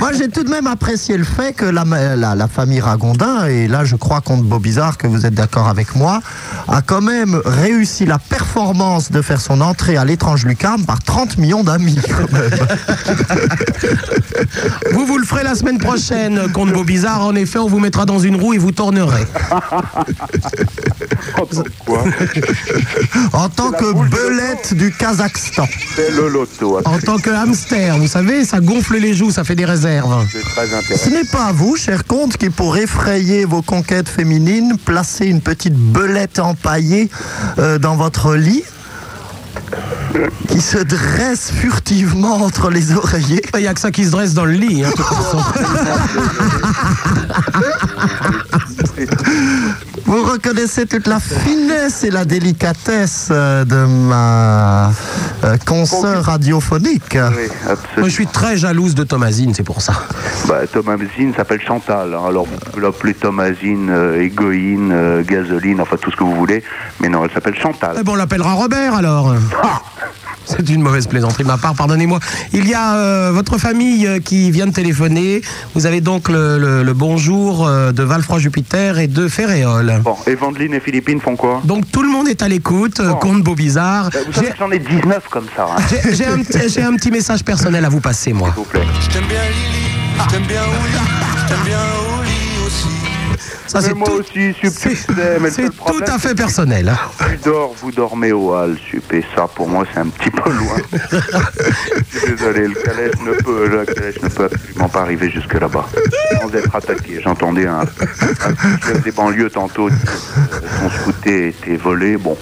Moi, j'ai tout de même apprécié le fait que la, la, la famille Ragondin, et là, je crois, compte Beaubizarre, que vous êtes d'accord avec moi, a quand même réussi la performance de faire son entrée à l'étrange lucarne par 30 millions d'amis. quand même. Vous, vous le ferez la semaine prochaine, Comte Beaubizarre. En effet, on vous mettra dans une roue et vous tournerez. Quoi En tant que belette du Kazakhstan. C'est le loto. En tant que hamster, vous savez, ça gonfle les joues, ça fait des réserves. C'est très Ce intéressant. n'est pas à vous, cher comte, qui pour effrayer vos conquêtes féminines, placez une petite belette empaillée euh, dans votre lit qui se dresse furtivement entre les oreillers. Il n'y a que ça qui se dresse dans le lit. hein, de toute façon. Vous reconnaissez toute la finesse et la délicatesse euh, de ma euh, consoeur radiophonique. Oui, Moi, je suis très jalouse de Thomasine, c'est pour ça. Bah, Thomasine s'appelle Chantal. hein. Alors, vous pouvez l'appeler Thomasine, euh, Égoïne, euh, Gasoline, enfin tout ce que vous voulez. Mais non, elle s'appelle Chantal. Eh ben, on l'appellera Robert alors. C'est une mauvaise plaisanterie de ma part, pardonnez-moi. Il y a euh, votre famille euh, qui vient de téléphoner. Vous avez donc le, le- le bonjour euh, de Valfroy-Jupiter et de Ferréol. Bon, Evangeline et Philippine font quoi? Donc tout le monde est à l'écoute, Bon. Vous savez J'ai- que j'en ai 19 comme ça, hein, s'il J'ai j'ai un, petit- j'ai un petit message personnel à vous passer, moi. vous plaît. Je t'aime bien Lily, je t'aime bien je t'aime bien. Ça, c'est moi tout, aussi, c'est- tout à fait personnel. hein. Tu dors, vous dormez au hall, Sup, et ça, pour moi, c'est un petit peu loin. Je suis désolé, le calèche ne peut, la calèche ne peut absolument pas arriver jusque là-bas. Sans être attaqué. J'entendais un, un chef des banlieues tantôt que son scooter été volé. Bon,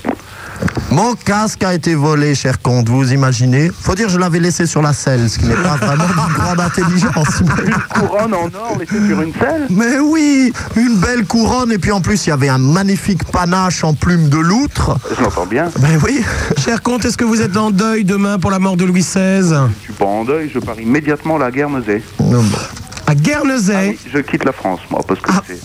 Mon casque a été volé, cher comte, vous imaginez Faut dire que je l'avais laissé sur la selle, ce qui n'est pas vraiment d'une grande intelligence. mais- couronne en or laissée sur une selle? Mais oui, une belle couronne, et puis en plus, il y avait un magnifique panache en plume de loutre. Je l'entends bien. Ben oui, Cher comte, est-ce que vous êtes en deuil demain pour la mort de Louis XVI Je suis pas en deuil, je pars immédiatement à la Guernesey. À Guernesey Oui, je quitte la France, moi, parce que c'est...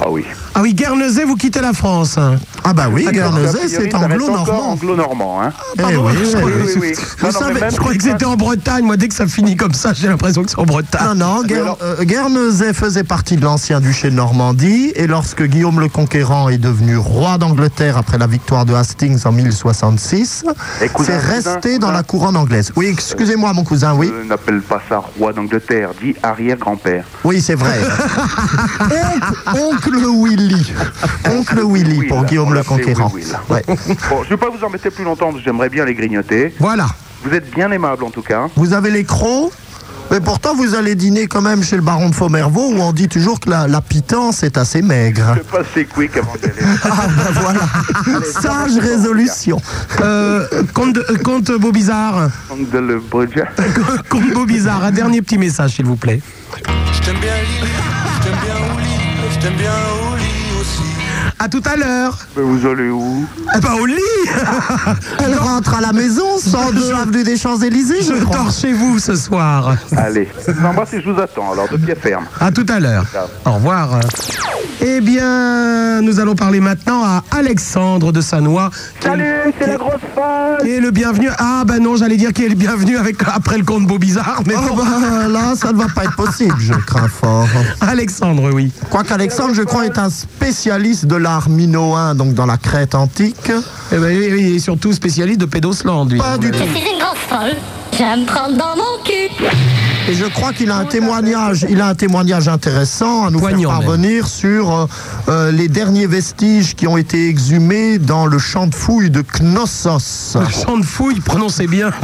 Ah oui. Ah oui, Guernesey, vous quittez la France. ah bah oui, Guernesey, c'est anglo-normand. anglo-normand, hein. Eh Pardon, oui, je oui, croyais- oui. oui, oui. Vous Non, non, savez, mais même je croyais que c'était en Bretagne. Moi, dès que ça finit comme ça, j'ai l'impression que c'est en Bretagne. Non, non, Guer- alors- euh, Guernesey faisait partie de l'ancien duché de Normandie et lorsque Guillaume le Conquérant est devenu roi d'Angleterre après la victoire de Hastings en 1066, Et cousin, c'est resté cousin. dans la couronne anglaise. Oui, excusez-moi mon cousin, oui. Je n'appelle pas ça roi d'Angleterre, dit arrière-grand-père. Oui, c'est vrai. oncle, Willy. Oncle Willy Will, pour Guillaume le Conquérant. Ouais. Bon, je ne vais pas vous embêter plus longtemps, j'aimerais bien les grignoter. Voilà. Vous êtes bien aimable, en tout cas. Vous avez les crocs mais pourtant, vous allez dîner quand même chez le baron de Faumervaux où on dit toujours que la, la pitance est assez maigre. Je passe c'est quick avant d'y aller. Ah ben voilà, sage résolution. Euh, comte, comte Beaubizarre. Donc, de le comte Beaubizarre, un dernier petit message, s'il vous plaît. Je t'aime bien Lily, je t'aime bien Oli, je t'aime bien. À tout à l'heure. Mais vous allez où? Eh ben, au lit Elle rentre à la maison, 102 avenue des Champs-Élysées, je Je crois. dors chez vous ce soir. Allez, je vous embrasse et je vous attends, alors de pied ferme. À tout à l'heure. Au revoir. Eh bien, nous allons parler maintenant à Alexandre de Sanois. Salut, c'est la grosse qui est le bienvenu. Ah, ben non, j'allais dire qu'il est le bienvenu avec, après le comte Beaubizarre, mais Oh bon. ben, là, ça ne va pas être possible, je crains fort. Alexandre, oui. Quoiqu'Alexandre, je crois, est un spécialiste de l'art minoen, donc dans la Crète antique. Eh ben, oui, oui, il est surtout spécialiste de Pédosland, lui. Pas du tout. Je suis une grosse folle. J'aime prendre dans mon cul. Et je crois qu'il a un témoignage, il a un témoignage intéressant à nous Poignant, faire parvenir sur euh, les derniers vestiges qui ont été exhumés dans le champ de fouilles de Knossos. Le chant de fouille, prononcez bien.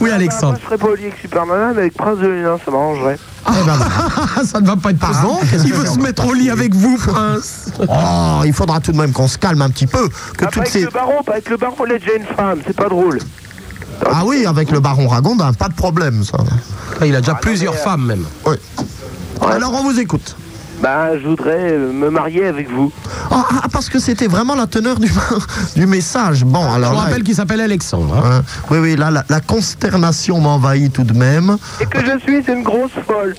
oui, Alexandre. je serais pas au lit avec Superman, mais avec Prince de Hénin, ça m'arrangerait. Eh ben. Ça ne va pas être possible. Pardon Qu'est-ce Il veut se mettre au lit avec vous, Prince. Oh, il faudra tout de même qu'on se calme un petit peu. Que Ah, pas avec ces... le baron, pas avec le baron, il est déjà une femme, c'est pas drôle. Ah oui, avec le baron Ragondin, pas de problème, ça. Ah, Il a déjà plusieurs femmes, même. Oui. Alors on vous écoute. Bah, je voudrais euh, me marier avec vous. Ah, ah, parce que c'était vraiment la teneur du, du message. Bon, Je alors vous là, rappelle qu'il s'appelle Alexandre. hein. hein, oui, oui, là, la, la consternation m'envahit tout de même. Et que je suis une grosse folle.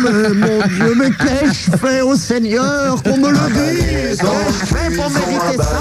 Mais, mon Dieu, mais qu'ai-je fait au Seigneur qu'on me le dise Qu'ai-je fait pour mériter ça?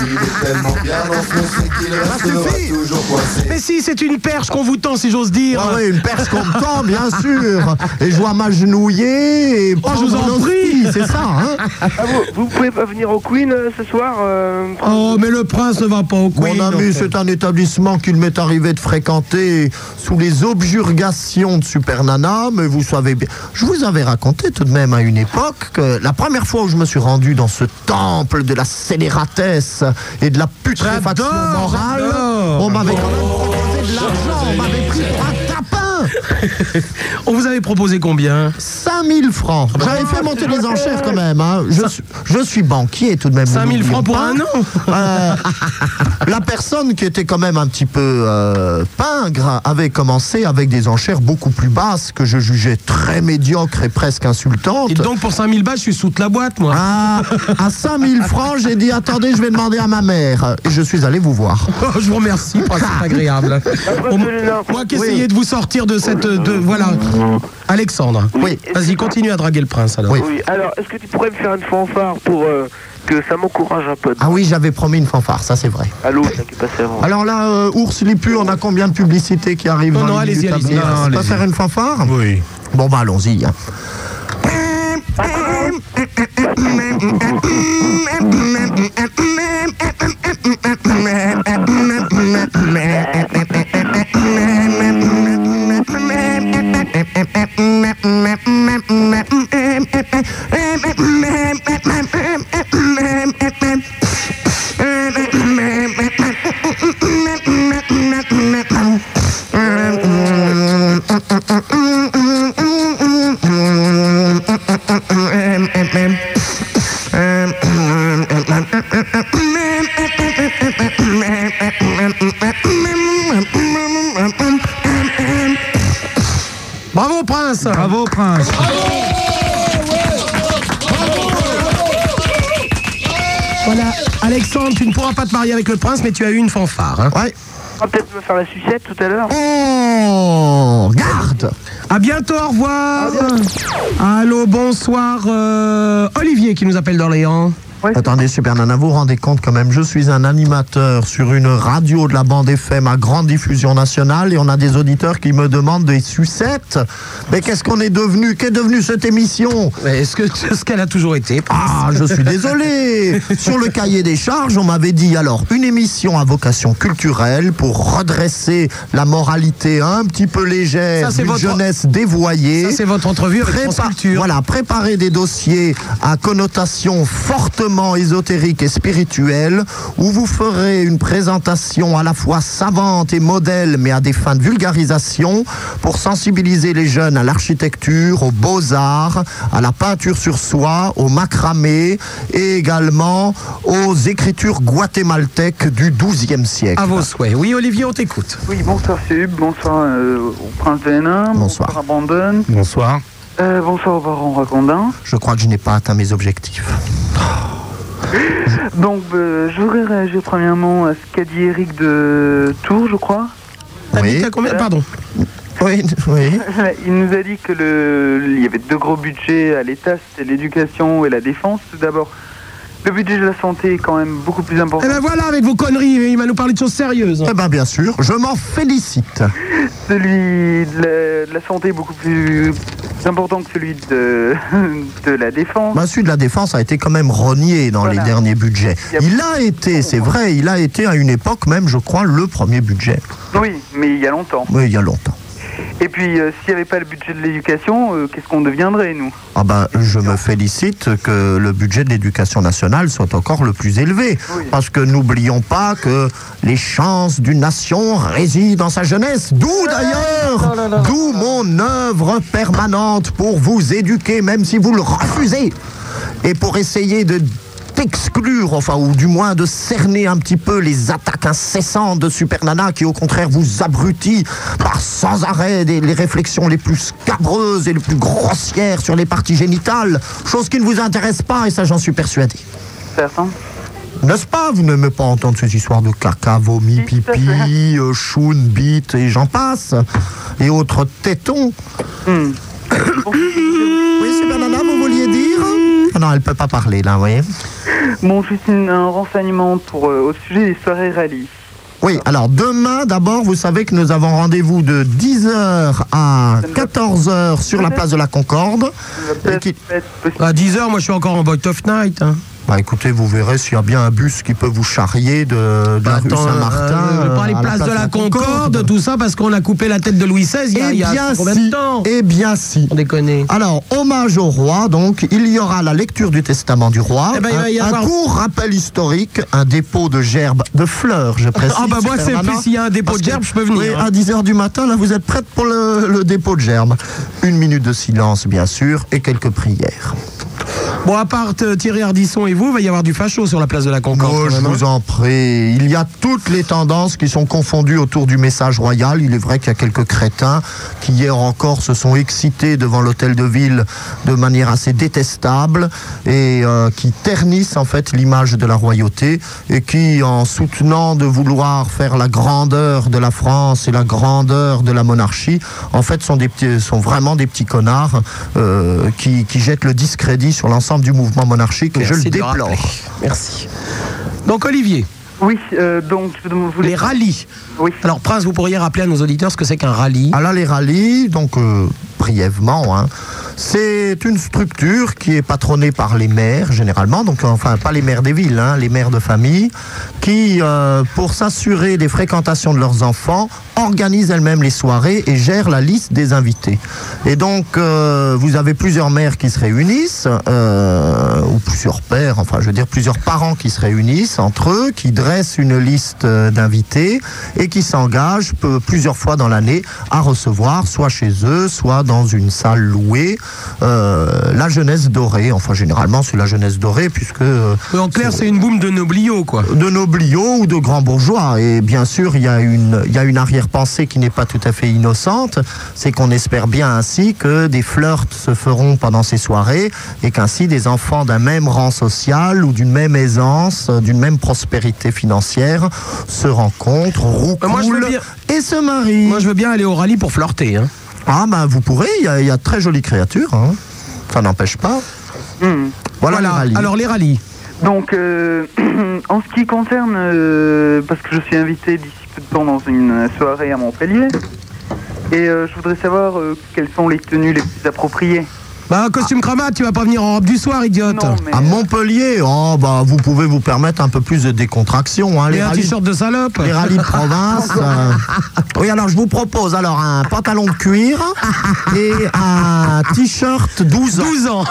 Il est tellement bien enfoncé qu'il restera toujours coincé. Mais Mais si, c'est une perche qu'on vous tend, si j'ose dire. Ah oui, une perche qu'on me tend, bien sûr. Et je dois m'agenouiller et Oh, je vous en prie. C'est ça, hein Ah, vous, vous pouvez pas venir au Queen euh, ce soir euh, Oh, mais le prince ne va pas au Queen. Mon ami, c'est un établissement qu'il m'est arrivé de fréquenter sous les objurgations de Super Nana, mais vous savez bien. Je vous avais raconté tout de même à une époque que la première fois où je me suis rendu dans ce temple de la scélératesse et de la putréfaction morale, on m'avait quand même proposé de l'argent, on m'avait pris On vous avait proposé combien 5000 francs. J'avais fait monter les enchères quand même. hein. Je, suis, je suis banquier tout de même. 5000 n'oublions francs pour un an Euh, la personne qui était quand même un petit peu euh, pingre avait commencé avec des enchères beaucoup plus basses que je jugeais très médiocres et presque insultantes. Et donc pour 5000 balles, je suis sous la boîte, moi. À, à 5000 francs, j'ai dit attendez, je vais demander à ma mère. Et je suis allé vous voir. Oh, je vous remercie, pour c'est agréable. Moi qui essayais de vous sortir de cette... De, voilà. Alexandre. Oui. Vas-y, continue à draguer le prince alors. Oui. Oui, alors est-ce que tu pourrais me faire une fanfare pour euh, que ça m'encourage un peu? Ah oui, j'avais promis une fanfare, ça c'est vrai. Allô, ça qui est passé avant. Alors là, euh, Ours Lipu, on a combien de publicités qui arrivent Non, non, allez-y, allez-y. On peut faire une fanfare? Oui. Bon bah allons-y. Hein. Bravo, prince Bravo, prince. Voilà, Alexandre, tu ne pourras pas te marier avec le prince, mais tu as eu une fanfare. hein. Ouais. On va peut-être me faire la sucette tout à l'heure. Oh, garde À bientôt, au revoir. Allô, bonsoir. euh, Olivier qui nous appelle d'Orléans. Attendez, Super Nana, vous vous rendez compte quand même, je suis un animateur sur une radio de la bande FM à grande diffusion nationale et on a des auditeurs qui me demandent des sucettes. Mais qu'est-ce qu'on est devenu? Qu'est devenue cette émission? Est-ce que ce qu'elle a toujours été Ah, je suis désolé. Sur le cahier des charges, on m'avait dit alors une émission à vocation culturelle pour redresser la moralité un petit peu légère d'une votre- jeunesse dévoyée. Ça, c'est votre entrevue avec Prépa- France Culture. Voilà, préparer des dossiers à connotation fortement ésotérique et spirituelle, où vous ferez une présentation à la fois savante et modèle, mais à des fins de vulgarisation, pour sensibiliser les jeunes à l'architecture, aux beaux-arts, à la peinture sur soie, au macramé, et également aux écritures guatémaltèques du XIIe siècle. À vos souhaits. Oui, Olivier, on t'écoute. Oui, bonsoir Sub, bonsoir euh, au prince de Hénin, Bonsoir. à Brandon, Bonsoir. Euh, bonsoir au baron Racondin. Je crois que je n'ai pas atteint mes objectifs. Donc, euh, je voudrais réagir premièrement à ce qu'a dit Eric de Tours, je crois. Oui, à combien Pardon. oui, oui. Il nous a dit que le, il y avait deux gros budgets à l'État, c'était l'éducation et la défense. Tout d'abord, le budget de la santé est quand même beaucoup plus important. Eh ben voilà, avec vos conneries, il va nous parler de choses sérieuses. Eh bien, bien sûr, je m'en félicite. Celui de la, de la santé est beaucoup plus important que celui de, de la défense. Bah, celui de la défense a été quand même rogné dans Voilà. les derniers budgets. Il y a- Il a été, c'est vrai, il a été à une époque même, je crois, le premier budget. Oui, mais il y a longtemps. Oui, il y a longtemps. Et puis, euh, s'il n'y avait pas le budget de l'éducation, euh, qu'est-ce qu'on deviendrait, nous? Ah ben, je me félicite que le budget de l'éducation nationale soit encore le plus élevé. Oui. Parce que n'oublions pas que les chances d'une nation résident dans sa jeunesse. D'où d'ailleurs, d'où mon œuvre permanente pour vous éduquer, même si vous le refusez. Et pour essayer de d'exclure, enfin, ou du moins de cerner un petit peu les attaques incessantes de Super Nana qui, au contraire, vous abrutit par sans arrêt des, les réflexions les plus scabreuses et les plus grossières sur les parties génitales, chose qui ne vous intéresse pas, et ça, j'en suis persuadé. Certain N'est-ce pas? Vous n'aimez pas entendre ces histoires de caca, vomi, pipi, euh, choune, bite et j'en passe, et autres tétons. Hmm. Oui, Super Nana, vous vouliez dire? Ah Non, elle peut pas parler, là, vous voyez Bon, juste une- un renseignement pour, euh, au sujet des soirées rallye. Oui, alors demain, d'abord, vous savez que nous avons rendez-vous de 10h à 14h sur la place de la Concorde. Et qui- À 10h, moi je suis encore en Boy of Night. hein. Bah écoutez, vous verrez s'il y a bien un bus qui peut vous charrier de, de la rue Attends, Saint-Martin. euh, pas les places de la Concorde, tout ça parce qu'on a coupé la tête de Louis XVI il y a, Eh il y a bien combien si, de temps eh bien si. On déconne. Alors, hommage au roi, donc, il y aura la lecture du testament du roi, Eh ben, il va y un, un court rappel historique, un dépôt de gerbes, de fleurs, je précise. Ah bah moi c'est plus s'il y a un dépôt de gerbes, je peux venir. Hein. à 10h du matin, là, vous êtes prête pour le, le dépôt de gerbes. Une minute de silence, bien sûr, et quelques prières. Bon, à part euh, Thierry Ardisson et vous, il va y avoir du facho sur la place de la Concorde. Oh, je hein. vous en prie. Il y a toutes les tendances qui sont confondues autour du message royal. Il est vrai qu'il y a quelques crétins qui hier encore se sont excités devant l'hôtel de ville de manière assez détestable et euh, qui ternissent en fait l'image de la royauté et qui, en soutenant de vouloir faire la grandeur de la France et la grandeur de la monarchie, en fait sont, des petits, sont vraiment des petits connards euh, qui, qui jettent le discrédit sur l'ensemble du mouvement monarchique et je Merci le déplore. Merci. Donc Olivier, Oui, euh, donc les rallyes. Oui. Alors Prince, vous pourriez rappeler à nos auditeurs ce que c'est qu'un rallye? Ah là, les rallyes, donc euh, brièvement, hein, c'est une structure qui est patronnée par les maires, généralement, donc enfin pas les maires des villes, hein, les maires de famille, qui, euh, pour s'assurer des fréquentations de leurs enfants, organisent elles-mêmes les soirées et gèrent la liste des invités. Et donc, euh, vous avez plusieurs maires qui se réunissent, euh, ou plusieurs pères, enfin je veux dire plusieurs parents qui se réunissent entre eux, qui dressent une liste d'invités et qui s'engagent plusieurs fois dans l'année à recevoir, soit chez eux, soit dans une salle louée, euh, la jeunesse dorée. Enfin, généralement, c'est la jeunesse dorée, puisque euh, En clair, c'est une boum de noblio, quoi. de nobliaux ou de grands bourgeois. Et bien sûr, il y a une, il y a une arrière-pensée qui n'est pas tout à fait innocente. C'est qu'on espère bien ainsi que des flirts se feront pendant ces soirées et qu'ainsi des enfants d'un même rang social ou d'une même aisance, euh, d'une même prospérité financière se rencontrent, moi, je veux roucoulent bien- et se marient. Moi, je veux bien aller au rallye pour flirter. Hein. Ah ben vous pourrez, il y, a- il y a de très jolies créatures. hein. Ça n'empêche pas. Hmm. Voilà, les rallyes. Alors les rallyes. Donc, euh, en ce qui concerne, euh, parce que je suis invité d'ici peu de temps dans une soirée à Montpellier, et euh, je voudrais savoir euh, quelles sont les tenues les plus appropriées. Bah, un costume cravate, tu vas pas venir en robe du soir, idiote. Non, mais À Montpellier, oh, bah, vous pouvez vous permettre un peu plus de décontraction. Hein, Et les un rallyes- t-shirt de salope. Les rallyes de province. euh, Oui, alors je vous propose alors un pantalon de cuir et un t-shirt 12 ans. 12 ans.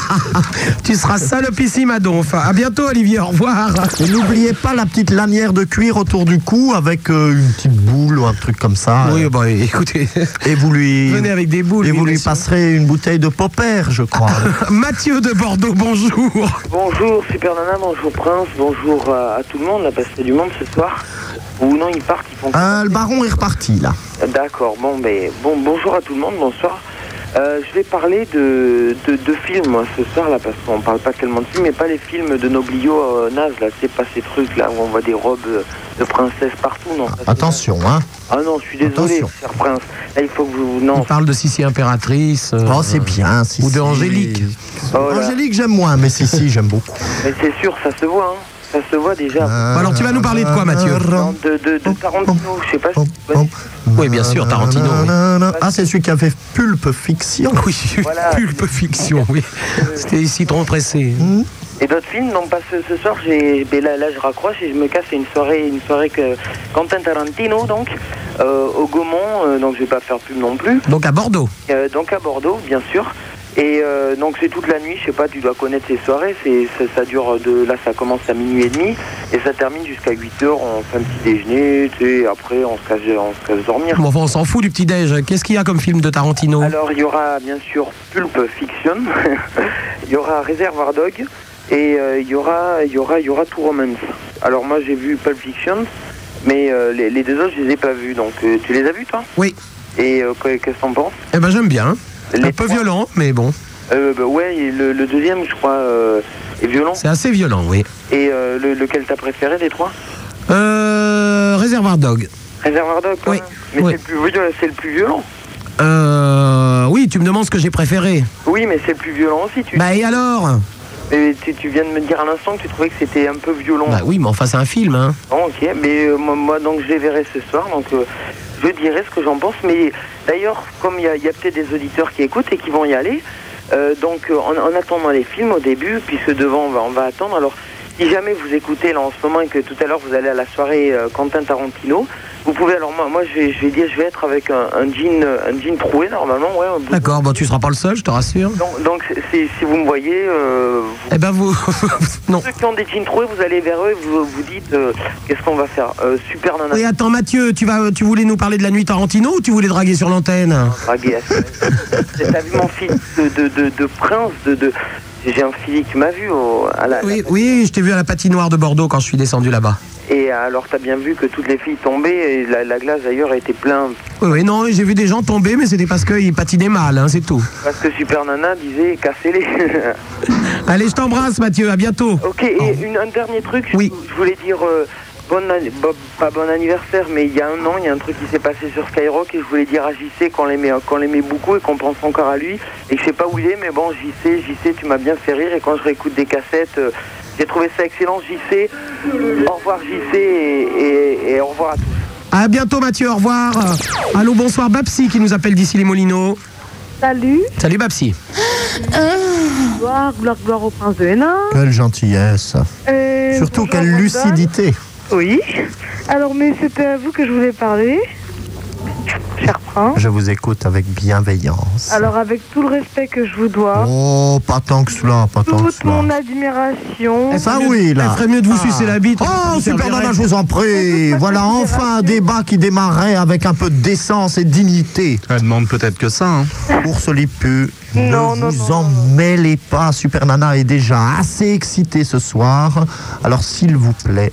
tu seras salopissime à donf. À bientôt, Olivier. Au revoir. Et n'oubliez pas la petite lanière de cuir autour du cou avec euh, une petite boule ou un truc comme ça. Oui, euh, bah écoutez, Et vous lui, venez avec des boules. et vous lui bien sûr. passerez une bouteille de popper, je crois. Mathieu de Bordeaux, bonjour. Bonjour Super Nana, bonjour Prince, bonjour à, à tout le monde, là parce qu'il y a du monde ce soir. Ou non, ils partent, ils font... Euh, le baron est reparti là. D'accord, bon, ben, bon, bonjour à tout le monde, bonsoir. Euh, je vais parler de, de, de films ce soir là parce qu'on parle pas tellement de films mais pas les films de Noblio euh, nazes là c'est pas ces trucs là où on voit des robes euh, de princesse partout non Attention, hein. ah non je suis désolé Attention. cher prince là il faut que vous On non parle de Sissi impératrice. euh, Oh, c'est bien. Ou de. Angélique. Oh. Angélique, j'aime moins, mais si, si, j'aime beaucoup. mais c'est sûr ça se voit hein ça se voit déjà alors, tu vas nous parler de quoi, Mathieu Non, de, de, de Tarantino je sais pas si... Oui, bien sûr, Tarantino. Ah, c'est celui qui a fait Pulpe Fiction. Oui, Voilà. pulpe fiction, oui. C'était citron pressé. Et d'autres films, non pas ce, ce soir, j'ai, ben là, là je raccroche et je me casse, c'est une soirée, une soirée que Quentin Tarantino, donc, euh, au Gaumont, euh, donc je vais pas faire pub non plus, Donc à Bordeaux. Euh, donc à Bordeaux, bien sûr. Et euh, donc c'est toute la nuit, je sais pas, tu dois connaître ces soirées, c'est, ça, ça dure de, là ça commence à minuit et demi, et ça termine jusqu'à 8 heures, on fait un petit déjeuner, tu sais, après on se casse, on se casse dormir. Bon, enfin, on s'en fout du petit-déj. Qu'est-ce qu'il y a comme film de Tarantino? Alors, il y aura bien sûr Pulp Fiction, il y aura Reservoir Dog, et euh, il y aura, il y aura, il y aura True Romance. Alors moi, j'ai vu Pulp Fiction, mais euh, les, les deux autres, je les ai pas vus. Donc, euh, tu les as vus, toi? Oui. Et euh, qu'est- qu'est-ce que t'en penses? Eh ben, j'aime bien. Un peu trois- violent, mais bon. euh, bah, Ouais, et le, le deuxième, je crois, euh, est violent. C'est assez violent, oui. Et euh, le- lequel t'as préféré des trois? Euh, Réservoir Dog. Reservoir Dog, Oui. Mais oui. c'est le plus violent, c'est le plus violent. Euh, oui, tu me demandes ce que j'ai préféré. Oui, mais c'est le plus violent aussi. Tu... Bah et alors? Mais tu, tu viens de me dire à l'instant que tu trouvais que c'était un peu violent. Bah oui, mais enfin, c'est un film, hein. Ok, mais euh, moi, moi, donc je les verrai ce soir, donc euh, je dirai ce que j'en pense. Mais d'ailleurs, comme il y a, peut-être des auditeurs qui écoutent et qui vont y aller, euh, donc euh, en, en attendant les films au début, puisque devant on va, on va attendre. Alors, si jamais vous écoutez là en ce moment et que tout à l'heure vous allez à la soirée euh, Quentin Tarantino, vous pouvez. Alors moi, moi je vais, je vais dire, je vais être avec un, un jean, euh, un jean troué normalement, ouais. D'accord, bon, tu seras pas le seul, je te rassure. Donc, si vous me voyez, euh, vous- Eh ben, vous. non. ceux qui ont des jeans troués, vous allez vers eux et vous vous dites euh, qu'est-ce qu'on va faire. Super nana. Oui, attends, Mathieu, tu, vas, tu voulais nous parler de la nuit Tarantino ou tu voulais draguer sur l'antenne? Draguer T'as vu mon physique de, de, de, de prince de, tu m'as vu au, à la, Oui, oui, je t'ai vu à la patinoire de Bordeaux quand je suis descendu là-bas. Et alors t'as bien vu que toutes les filles tombaient et la, la glace d'ailleurs était pleine Oui, oui, non, j'ai vu des gens tomber, mais c'était parce qu'ils patinaient mal, hein, c'est tout. parce que Super Nana disait cassez-les. Allez, je t'embrasse, Mathieu, à bientôt. ok, et une, un dernier truc, je, Oui. je voulais dire euh, bon, pas bon anniversaire, mais il y a un an, il y a un truc qui s'est passé sur Skyrock et je voulais dire à JC qu'on l'aimait, qu'on l'aimait beaucoup et qu'on pense encore à lui et que je sais pas où il est, mais bon, JC, JC, tu m'as bien fait rire et quand je réécoute des cassettes, euh, j'ai trouvé ça excellent, JC. Au revoir JC et, et- et au revoir à tous. À bientôt, Mathieu, au revoir. Allô, bonsoir, Babsi qui nous appelle d'ici les Molinos. Salut, Salut, Babsi. gloire, gloire, gloire au prince de Hénin. Quelle gentillesse. Surtout bonjour, quelle lucidité. Oui. Alors, mais c'était à vous que je voulais parler, cher prince. Je vous écoute avec bienveillance. Alors, avec tout le respect que je vous dois, Oh, pas tant que cela, pas tant que toute cela. mon admiration. Ça oui, là. Elle ferait mieux de vous sucer la bite. Oh, Ça super servirait. nana, je vous en prie. Voilà enfin un débat qui démarrait avec un peu de décence et dignité. Elle demande peut-être que ça. Hein. Ours Lipu, Non, ne non, vous non, en non. mêlez pas. Super Nana est déjà assez excitée ce soir. Alors, s'il vous plaît,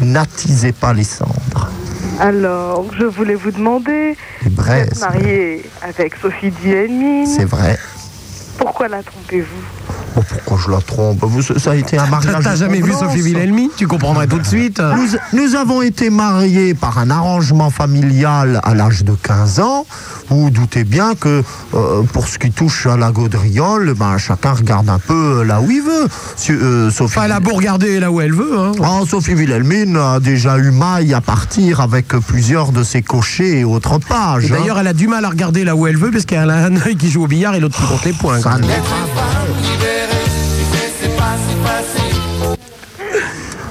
n'attisez pas les cendres. Alors, je voulais vous demander, vous êtes marié avec Sophie Dienmine. c'est vrai. Pourquoi la trompez-vous Oh, pourquoi je la trompe Vous, Ça a été un mariage. T'as jamais vu. Sophie Wilhelmi Tu comprendrais tout de suite. Nous, nous avons été mariés par un arrangement familial à l'âge de 15 ans. Vous vous doutez bien que euh, pour ce qui touche à la gaudriole, ben, chacun regarde un peu là où il veut. Si- euh, Sophie, Enfin, elle a beau regarder là où elle veut. Hein. Oh, Sophie Wilhelmine a déjà eu maille à partir avec plusieurs de ses cochers et autres pages. Et hein. D'ailleurs, elle a du mal à regarder là où elle veut parce qu'elle a un œil qui joue au billard et l'autre qui compte les points.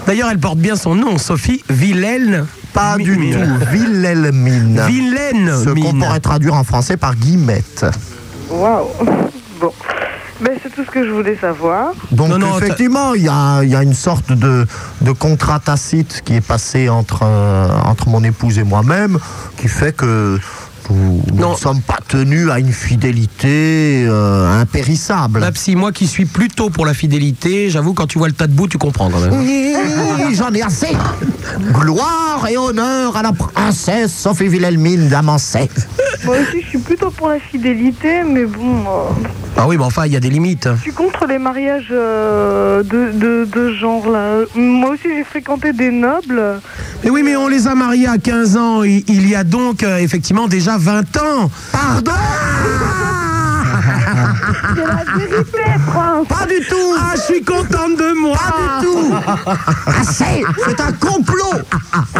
D'ailleurs, elle porte bien son nom, Sophie Wilhelm. pas du Mine. tout. Wilhelmine. Wilhelm. Ce qu'on pourrait traduire en français par guillemette. Waouh Bon. Ben, c'est tout ce que je voulais savoir. Donc Non, non, effectivement, il y a, il y a une sorte de, de contrat tacite qui est passé entre, euh, entre mon épouse et moi-même, qui fait que nous ne sommes pas tenus à une fidélité euh, impérissable. Babsi, moi qui suis plutôt pour la fidélité, j'avoue, quand tu vois le tas de bout, tu comprends quand même. Oui, j'en ai assez. Gloire et honneur à la princesse Sophie Wilhelmine d'Amancet. Moi aussi, je suis plutôt pour la fidélité, mais bon, euh, Ah oui, mais enfin, il y a des limites. je suis contre les mariages euh, de, de, de genre là. Moi aussi, j'ai fréquenté des nobles. Mais oui, mais on les a mariés à 15 ans. Il, il y a donc euh, effectivement déjà 20 ans. Pardon? C'est la vérité, prince. Pas du tout Ah, je suis contente de moi. Pas du tout Assez C'est un complot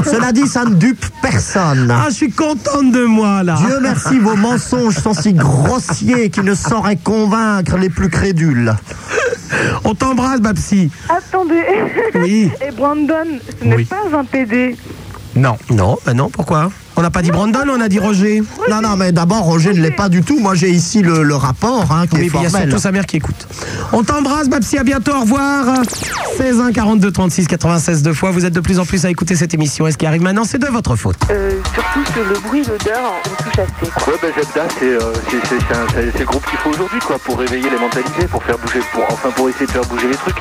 Cela dit, ça ne dupe personne. Ah, je suis contente de moi là. Dieu merci, vos mensonges sont si grossiers qu'ils ne sauraient convaincre les plus crédules. On t'embrasse, Babsi. Attendez. Oui. Et Brandon, ce n'est Oui. pas un PD. Non. Non, bah non, pourquoi? On n'a pas dit Brandon, on a dit Roger. Non, non, mais d'abord, Roger ne l'est pas du tout. Moi, j'ai ici le, le rapport hein, qui Oui, est puis il y a surtout sa mère qui écoute. On t'embrasse, Babsi, à bientôt, au revoir. 16 1 42 36 96 deux fois. Vous êtes de plus en plus à écouter cette émission. Et ce qui arrive maintenant, c'est de votre faute. Euh, surtout que le bruit, l'odeur, on touche assez. Quoi. Ouais, bah Zebda, c'est euh, c'est- c'est- c'est un- c'est- c'est le groupe qu'il faut aujourd'hui, quoi, pour réveiller les mentalités, pour faire bouger, pour, enfin pour essayer de faire bouger les trucs.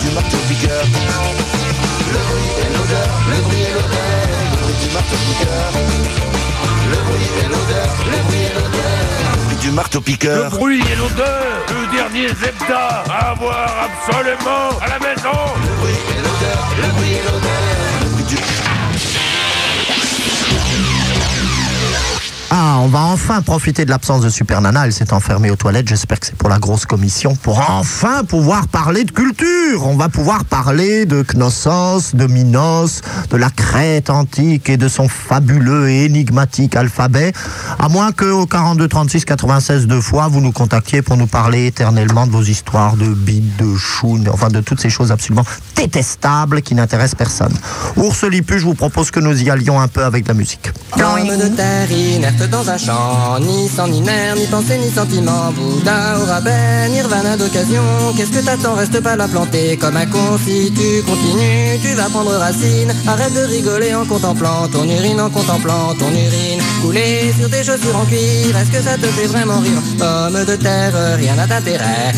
du marteau-piqueur. Le bruit et l'odeur, le dernier Zebda à avoir absolument à la maison. Le bruit et l'odeur, le bruit et l'odeur. Ah, on va enfin profiter de l'absence de Super Nana. Elle s'est enfermée aux toilettes. J'espère que c'est pour la grosse commission. Pour enfin pouvoir parler de culture. On va pouvoir parler de Knossos, de Minos, de la Crète antique et de son fabuleux et énigmatique alphabet. À moins que au 42 36 96 deux fois, vous nous contactiez pour nous parler éternellement de vos histoires de bites, de choun, enfin de toutes ces choses absolument détestables qui n'intéressent personne. Ours Lipu, je vous propose que nous y allions un peu avec la musique. Dans un champ, ni sang, ni nerf, ni pensée, ni sentiment. Bouddha au rabais, nirvana d'occasion. Qu'est-ce que t'attends? Reste pas la planter comme un con. Si tu continues, tu vas prendre racine. Arrête de rigoler en contemplant ton urine, en contemplant ton urine. Couler sur tes chaussures en cuir, est-ce que ça te fait vraiment rire? Homme de terre, rien n'a d'intérêt.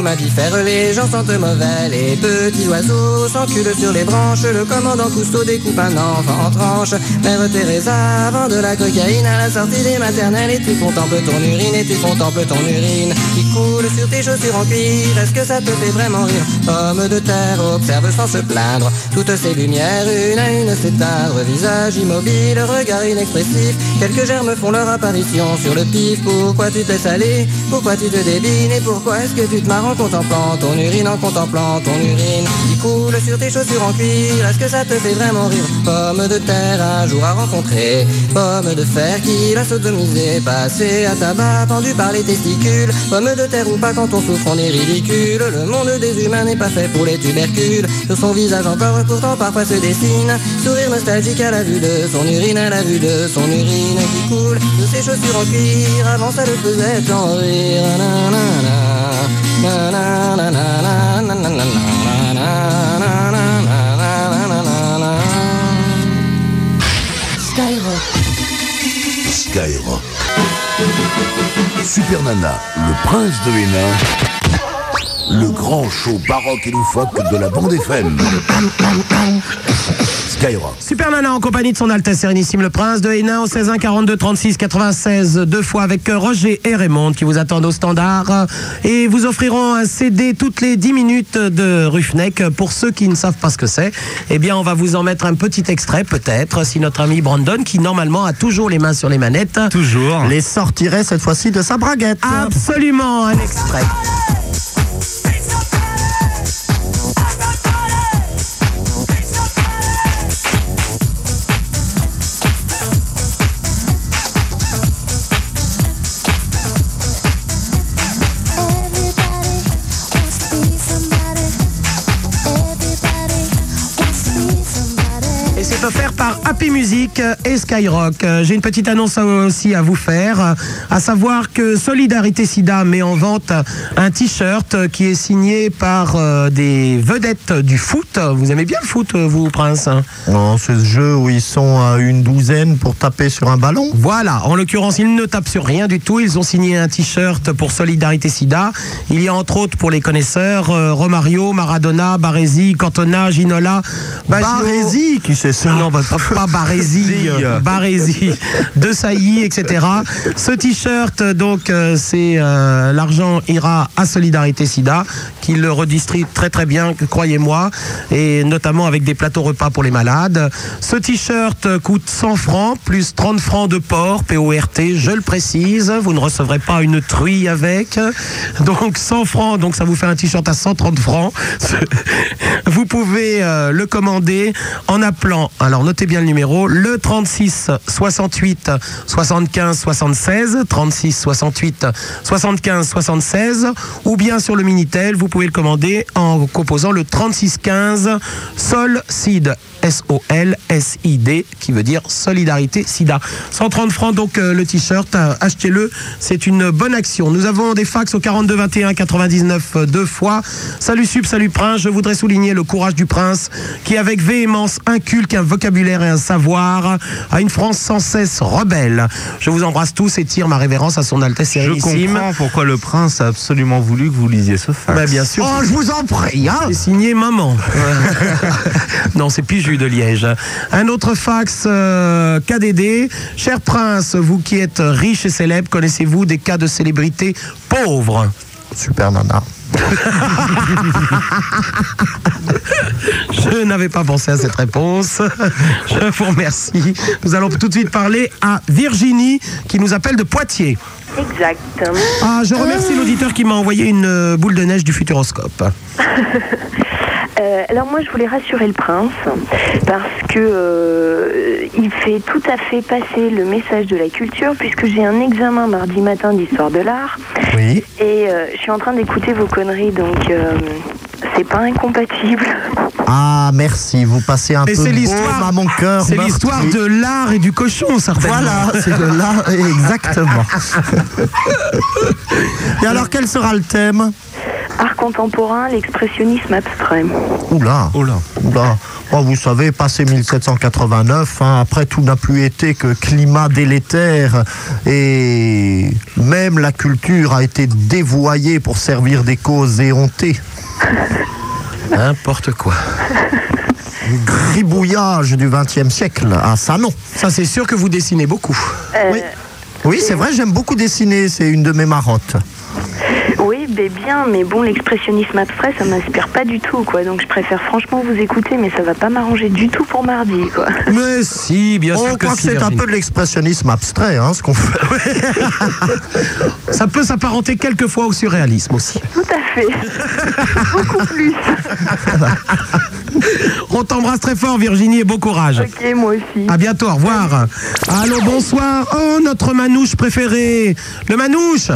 Mammifère, les gens sentent mauvais. Les petits oiseaux s'enculent sur les branches. Le commandant Cousteau découpe un enfant en tranches. Mère Teresa vend de la cocaïne à la sortie des maternelles. Et tu contemples ton urine, et tu contemples ton urine qui coule sur tes chaussures en cuir. Est-ce que ça te fait vraiment rire? Homme de terre, observe sans se plaindre. Toutes ces lumières, une à une s'éteindre. Visage immobile, regard inexpressif. Quelques germes font leur apparition sur le pif. Pourquoi tu te laisses aller Pourquoi tu te débines? Et pourquoi est-ce que tu te marres? En contemplant ton urine, en contemplant ton urine qui coule sur tes chaussures en cuir Est-ce que ça te fait vraiment rire? Pomme de terre, un jour à rencontrer. Pomme de fer qui l'a sodomisé. Passé à tabac, pendu par les testicules. Pomme de terre ou pas, quand on souffre, on est ridicule. Le monde des humains n'est pas fait pour les tubercules. Sur son visage encore, pourtant parfois se dessine. Sourire nostalgique à la vue de son urine, à la vue de son urine qui coule. De ses chaussures en cuir, avant ça le faisait tant rire. Nanana. Skyrock. Le prince de Hénin. Le grand show baroque et loufoque de la bande FM. Skyrock. Super Nana en compagnie de son Altesse Sérénissime le Prince de Hénin au 16 1 42 36 96 deux fois avec Roger et Raymond qui vous attendent au standard et vous offriront un CD toutes les 10 minutes de Ruffneck pour ceux qui ne savent pas ce que c'est. Eh bien on va vous en mettre un petit extrait peut-être si notre ami Brandon qui normalement a toujours les mains sur les manettes Toujours. Les sortirait cette fois-ci de sa braguette. absolument un extrait. Happy Music et Skyrock. Euh, J'ai une petite annonce aussi à vous faire, euh, à savoir que Solidarité Sida met en vente un t-shirt qui est signé par euh, des vedettes du foot. Vous aimez bien le foot, vous, Prince Non, c'est ce jeu où ils sont à une douzaine pour taper sur un ballon. Voilà, en l'occurrence, ils ne tapent sur rien du tout. Ils ont signé un t-shirt pour Solidarité Sida. Il y a entre autres, pour les connaisseurs, euh, Romario, Maradona, Baresi, Cantona, Ginola, Baggio. Baresi, qui c'est ça Non, bah, pas, euh, Baresi, De Sailly, etc. Ce t-shirt, donc, euh, c'est euh, l'argent ira à Solidarité Sida, qui le redistribue très très bien, croyez-moi, et notamment avec des plateaux repas pour les malades. Ce t-shirt coûte 100 francs, plus 30 francs de port, P-O-R-T, je le précise. Vous ne recevrez pas une truie avec. Donc 100 francs, donc ça vous fait un t-shirt à 130 francs. Vous pouvez euh, le commander en appelant, alors notez bien le numéro, le 36 68 75 76, 36 68 75 76, ou bien sur le Minitel, vous pouvez le commander en composant le 36 15 Sol Seed. S-O-L-S-I-D, qui veut dire Solidarité Sida. 130 francs donc euh, le t-shirt, euh, achetez-le, c'est une bonne action. Nous avons des fax au 42 21 99 euh, deux fois. Salut Sub, salut Prince, je voudrais souligner le courage du Prince qui avec véhémence inculque un vocabulaire et un savoir à une France sans cesse rebelle. Je vous embrasse tous et tire ma révérence à son Altesse Je comprends pourquoi le prince a absolument voulu que vous lisiez ce fax. Bah, bien sûr. Oh, je vous en prie, hein C'est signé maman. non, c'est De Liège. Un autre fax euh, KDD. Cher prince, vous qui êtes riche et célèbre, connaissez-vous des cas de célébrités pauvres? Super Nana. Je n'avais pas pensé à cette réponse. Je vous remercie. Nous allons tout de suite parler à Virginie qui nous appelle de Poitiers. Exact. Ah, je remercie l'auditeur qui m'a envoyé une euh, boule de neige du Futuroscope. Euh, alors moi je voulais rassurer le prince parce que euh, il fait tout à fait passer le message de la culture puisque j'ai un examen mardi matin d'histoire de l'art Oui. et euh, je suis en train d'écouter vos conneries donc c'est pas incompatible. Ah, merci. Vous passez un peu c'est de l'histoire- à mon cœur. C'est l'histoire de l'art et du cochon, certainement. Voilà, c'est de là, exactement. Et alors, quel sera le thème? Art contemporain, l'expressionnisme abstrait. Oula, oula, oula. Oh, vous savez, passé 1789, hein, après tout n'a plus été que climat délétère et même la culture a été dévoyée pour servir des causes éhontées. N'importe quoi. Gribouillage du XXe siècle à Sanon. Ça, c'est sûr que vous dessinez beaucoup. Euh, Oui, c'est vrai, j'aime beaucoup dessiner, c'est une de mes marottes. Oui, ben bien, mais bon, l'expressionnisme abstrait, ça m'inspire pas du tout, quoi. Donc je préfère franchement vous écouter, mais ça va pas m'arranger du tout pour mardi, quoi. Mais si, bien On sûr que croit que si, c'est un Virginie. peu de l'expressionnisme abstrait, hein, ce qu'on fait. Ça peut s'apparenter quelquefois au surréalisme aussi. Tout à fait. Beaucoup plus. On t'embrasse très fort, Virginie, et bon courage. Ok, moi aussi. À bientôt, au revoir. Allô, bonsoir. Oh, notre manouche préféré. Le manouche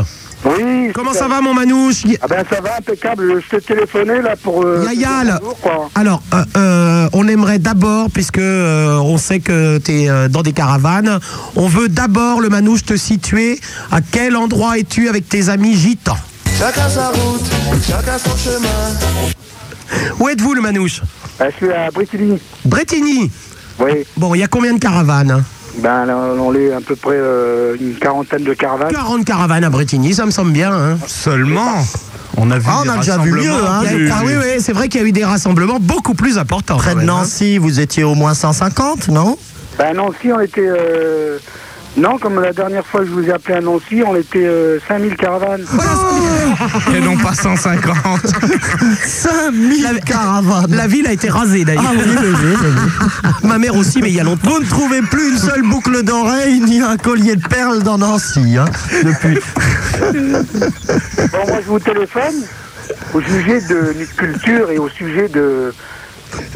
Oui. Comment ça va, mon manouche Ah ben ça va, impeccable. Je t'ai téléphoné là pour... Euh, Yayal. quoi. Alors, euh, euh, on aimerait d'abord, puisque euh, on sait que tu es dans des caravanes, on veut d'abord, le manouche, te situer. À quel endroit es-tu avec tes amis gitans? Chacun sa route, chacun son chemin. Où êtes-vous, le manouche? Ben, je suis à Bretigny. Bretigny Oui. Bon, il y a combien de caravanes Ben là, on est à peu près euh, une quarantaine de caravanes. 40 caravanes à Bretigny, ça me semble bien. hein. Seulement On a vu Ah, on a déjà vu mieux, hein, ah oui, oui, c'est vrai qu'il y a eu des rassemblements beaucoup plus importants. Près de hein. Nancy, vous étiez au moins 150, non? Ben Nancy, on était... euh, Non, comme la dernière fois que je vous ai appelé à Nancy, on était euh, 5000 caravanes. Et non pas 150. 5000 caravanes La ville a été rasée d'ailleurs. Ah oui, oui, oui, oui, oui. Ma mère aussi, mais il y a longtemps. Vous ne trouvez plus une seule boucle d'oreille ni un collier de perles dans Nancy, hein, depuis. Bon, moi je vous téléphone au sujet de notre culture et au sujet de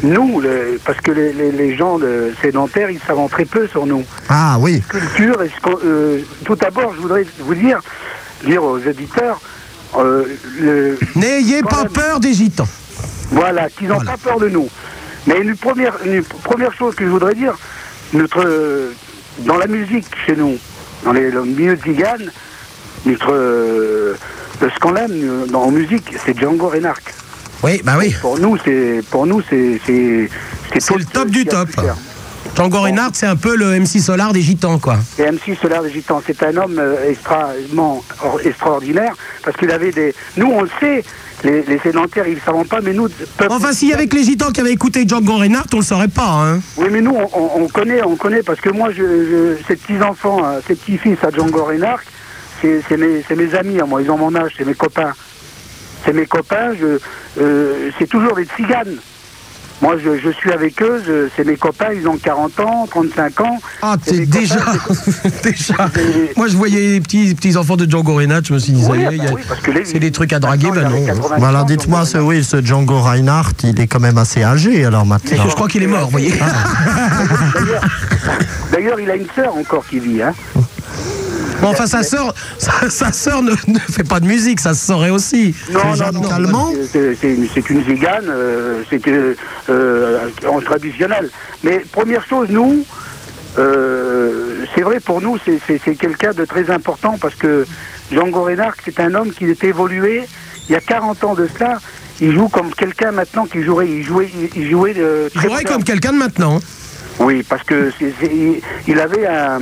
nous, le- parce que les, les- les gens de sédentaires, ils savent très peu sur nous. Ah oui. Culture, euh, tout d'abord, je voudrais vous dire, dire aux éditeurs, euh, N'ayez pas peur des gitans. voilà, qu'ils n'ont pas peur de nous. Mais une première, une première chose que je voudrais dire, notre, euh, dans la musique chez nous, dans les, le milieu de notre, euh, ce qu'on aime dans la musique, c'est Django Reinhardt. Oui, bah oui. Pour nous, c'est, pour nous, c'est, c'est, C'est le top du top. Django Reinhardt, c'est un peu le MC Solar des gitans, quoi. Et MC Solar des Gitans, c'est un homme euh, extrêmement or- extraordinaire parce qu'il avait des. Nous, on le sait, les, les sédentaires, ils ne savent pas, mais nous. Enfin, s'il y avait que les gitans qui avaient écouté Django Reinhardt, on le saurait pas, hein. Oui, mais nous, on, on- on connaît, on connaît, parce que moi, je, je- ces petits-enfants, euh, ces petits-fils à Django Reinhardt, c'est mes, c'est mes amis, moi, ils ont mon âge, c'est mes copains. C'est mes copains, je, euh, c'est toujours des tziganes. Moi, je, je suis avec eux, je- c'est mes copains, ils ont 40 ans, 35 ans. Ah, C'est mes déjà, copains, déjà. Moi, je voyais les petits, petits enfants de Django Reinhardt, je me suis dit, c'est des trucs à draguer, ben non. Bah alors dites-moi, ce, oui, ce Django Reinhardt, il est quand même assez âgé alors maintenant. Je crois qu'il est mort, vous voyez. D'ailleurs, il a une sœur encore qui vit, hein. Bon, enfin, sa sœur, sa, sa sœur ne, ne fait pas de musique, ça se saurait aussi. Non, non, non. C'est- C'est une, c'est une zigane, euh, c'est euh, en traditionnel. Mais première chose, nous, euh, c'est vrai pour nous, c'est- quelqu'un de très important parce que Django Reinhardt, c'est un homme qui est évolué. Il y a 40 ans de cela, il joue comme quelqu'un maintenant qui jouerait. Il jouait, il, il jouait. euh, Il comme quelqu'un de maintenant. Oui, parce que il, il avait un-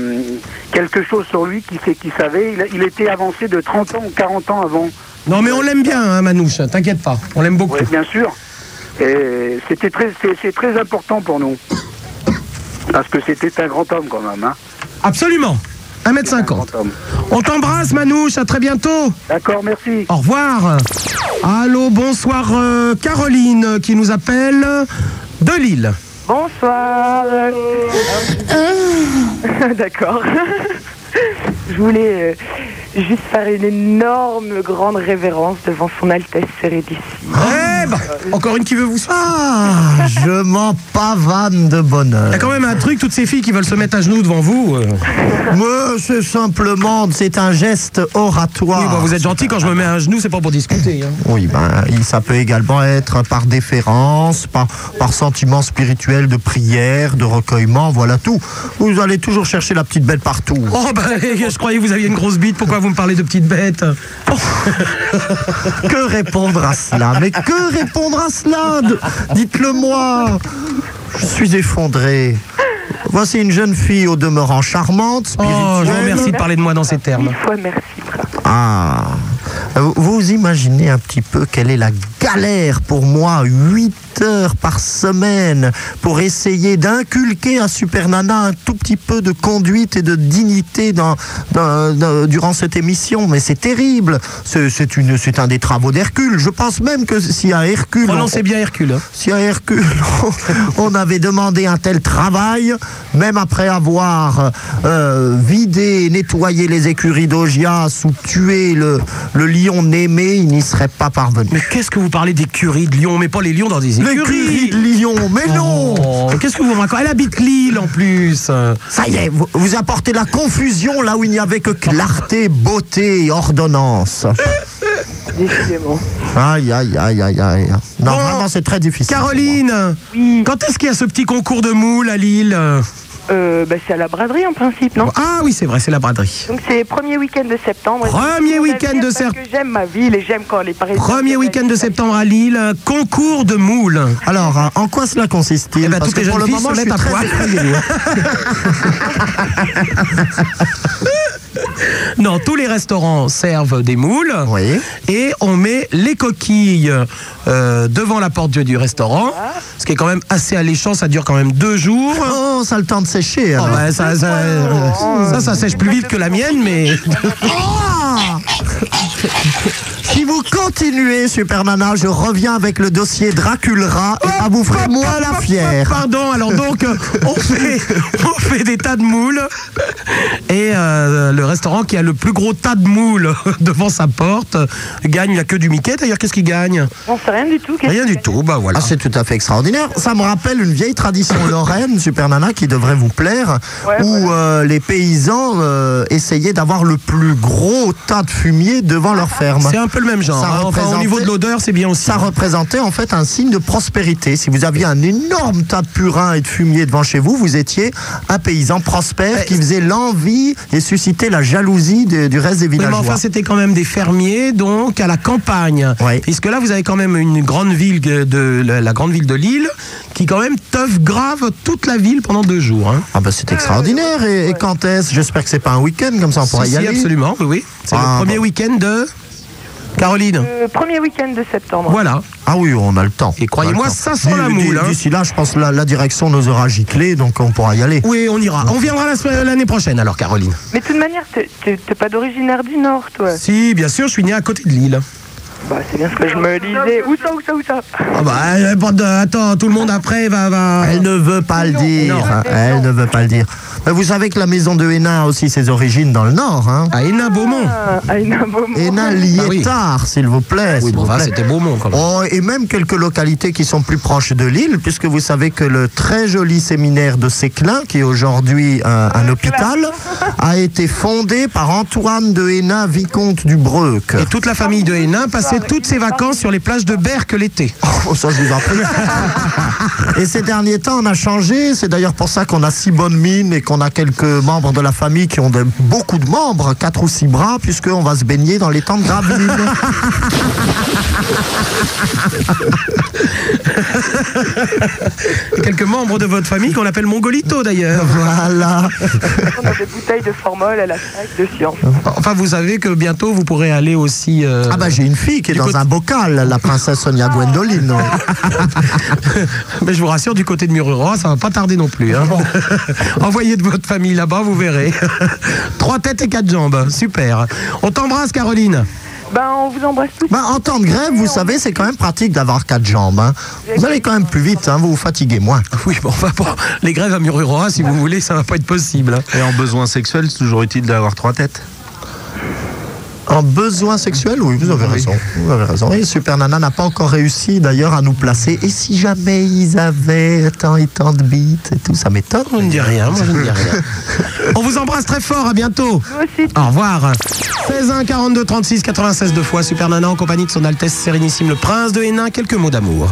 quelque chose sur lui qui, fait- savait. Il, était avancé de 30 ans ou 40 ans avant. Non, mais on l'aime bien, hein, Manouche, t'inquiète pas, on l'aime beaucoup. Oui, bien sûr. Et c'était très, c'est, très important pour nous. Parce que c'était un grand homme quand même. Hein. Absolument. 1m50. On t'embrasse, Manouche, à très bientôt. D'accord, merci. Au revoir. Allô, bonsoir euh, Caroline qui nous appelle de Lille. Bonsoir. D'accord. Je voulais euh, juste faire une énorme grande révérence devant son Altesse Sérénissime. Eh ben, encore une qui veut vous Ah, je m'en pavane de bonheur. Il y a quand même un truc, toutes ces filles qui veulent se mettre à genoux devant vous. euh. Mais c'est simplement, c'est un geste oratoire. Oui, bon, vous êtes gentil, quand je me mets à genoux, c'est pas pour discuter. hein. Oui, ben, il- ça peut également être par déférence, par, par sentiment spirituel de prière, de recueillement, voilà tout. Vous allez toujours chercher la petite bête partout. Oh, bah, je croyais que vous aviez une grosse bite, pourquoi vous me parlez de petites bêtes Que répondre à cela? Mais que répondre à cela? Dites-le moi. Je suis effondré. Voici une jeune fille au demeurant charmante, Oh, je vous remercie de parler de moi dans ces termes. Mille fois merci. Ah, vous- vous imaginez un petit peu quelle est la galère pour moi, 8 heures par semaine, pour essayer d'inculquer à Super Nana un tout petit peu de conduite et de dignité dans, dans- dans- durant cette émission. Mais c'est terrible. C'est c'est c'est un des travaux d'Hercule. Je pense même que si à Hercule... Prononcez bien Hercule. hein. Si à Hercule, on avait demandé un tel travail, même après avoir euh, vidé, nettoyé les écuries d'Augias ou tué le, le lion Némé, il n'y serait pas parvenu. Mais qu'est-ce que vous parlez d'écurie de Lyon On met pas les lions dans des écuries. L'écurie de Lyon, mais non Oh, Qu'est-ce que vous racontez? Elle habite Lille en plus. Ça y est, vous, vous apportez la confusion là où il n'y avait que clarté, beauté et ordonnance. Décidément. Aïe, aïe, aïe, aïe, aïe. Non, Bon, vraiment, c'est très difficile. Caroline, quand est-ce qu'il y a ce petit concours de moules à Lille? Euh, bah, c'est à la braderie en principe, non? Ah oui, c'est vrai, c'est la braderie. Donc c'est premier week-end de septembre. Premier week-end de parce septembre. que J'aime ma ville et j'aime quand les Parisiens. Premier week-end de septembre à Lille, concours de moules. Alors, hein, en quoi cela consiste-t-il Eh ben, Parce toutes que les pour jeunes le filles moment, se je suis très. Non, tous les restaurants servent des moules Oui. et on met les coquilles euh, devant la porte du restaurant, ce qui est quand même assez alléchant, ça dure quand même deux jours. Oh, ça a le temps de sécher. Oh, alors. bah, ça, ça, ça, ça sèche plus vite que la mienne, mais Ah Si vous continuez, Super Nana, je reviens avec le dossier Dracula et ça vous ferait moins la fière. Pardon, alors donc euh, on fait, on fait des tas de moules et euh, le restaurant qui a le plus gros tas de moules devant sa porte gagne la queue du Mickey. D'ailleurs, qu'est-ce qu'il gagne? On sait rien du tout. Rien du tout, bah voilà. Ah, c'est tout à fait extraordinaire. Ça me rappelle une vieille tradition lorraine, Super Nana, qui devrait vous plaire, Ouais, où euh, les paysans euh, essayaient d'avoir le plus gros tas de fumier devant leur ferme. C'est un peu le même genre. Ça hein. Enfin, au niveau de l'odeur, c'est bien aussi. Ça représentait en fait un signe de prospérité. Si vous aviez un énorme tas de purin et de fumier devant chez vous, vous étiez un paysan prospère qui faisait l'envie et suscitait la jalousie de- du reste des Oui, mais villageois. enfin, c'était quand même des fermiers, donc à la campagne. Oui. Puisque là, vous avez quand même une grande ville de, de- la, grande ville de Lille, qui quand même teuf grave toute la ville pendant deux jours. hein. Ah bah c'est extraordinaire. Et, et quand est-ce? J'espère que c'est pas un week-end comme ça on pourrait Si, y si, aller. absolument, oui. C'est Ah, le premier bon. week-end de Caroline. Euh, premier week-end de septembre. Voilà. Ah oui, on a le temps. Et croyez-moi, le ça sent la moule, hein. D'ici là, je pense que la, la direction nous aura giclé, donc on pourra y aller. Oui, on ira. On viendra l'année prochaine alors, Caroline. Mais de toute manière, t'es pas d'originaire du Nord, toi. Si, bien sûr, je suis né à côté de Lille. Bah, c'est bien ce que je me disais. Où ça, où ça, où ça? Ah bah, euh, de- attends, tout le monde après va. va... Elle ne veut pas le dire. Non. Elle ne veut pas le dire. Mais vous savez que la maison de Hénin a aussi ses origines dans le Nord. Hein. À Hénin-Beaumont. Ah, ah, une Beaumont. Hénin Ah oui. Liétard, s'il vous plaît. Oui, s'il bon, vous enfin, plaît. c'était Beaumont quand même. Oh, et même quelques localités qui sont plus proches de Lille, puisque vous savez que le très joli séminaire de Séclin, qui est aujourd'hui un, un hôpital, a été fondé par Antoine de Hénin, vicomte du Breuc. Et toute la famille de Hénin passait toutes ses vacances sur les plages de Berck l'été. Oh, ça, je vous en prie. et ces derniers temps, on a changé. C'est d'ailleurs pour ça qu'on a si bonne mine et qu'on a quelques membres de la famille qui ont de- beaucoup de membres, quatre ou six bras, puisqu'on va se baigner dans les temps de graveline. Et quelques membres de votre famille qu'on appelle Mongolito d'ailleurs. voilà. On a des bouteilles de formol à la sac de science. Enfin, vous savez que bientôt vous pourrez aller aussi. euh, Ah bah j'ai une fille qui est Du dans côté- un bocal, la princesse Sonia Gwendoline. Mais je vous rassure, du côté de Mururoa, ça va pas tarder non plus. hein. Envoyez de votre famille là-bas, vous verrez. Trois têtes et quatre jambes, super. On t'embrasse, Caroline. Ben, on vous embrasse tous. Ben, en temps de grève, vous savez, c'est quand même pratique d'avoir quatre jambes. hein. Vous allez quand même plus vite, hein, vous vous fatiguez moins. Oui, bon, enfin, bon, les grèves à Mururoa, si vous voulez, ça va pas être possible. hein. Et en besoin sexuel, c'est toujours utile d'avoir trois têtes. En besoin sexuel, oui, vous avez raison. Vous avez raison. Et Super Nana n'a pas encore réussi d'ailleurs à nous placer. Et si jamais ils avaient tant et tant de bites et tout, ça m'étonne. Je ne dis rien, moi je ne dis rien. On vous embrasse très fort, à bientôt. Au revoir. 16 1 42 36 96 deux fois, Super Nana en compagnie de son Altesse Sérénissime le Prince de Hénin, quelques mots d'amour.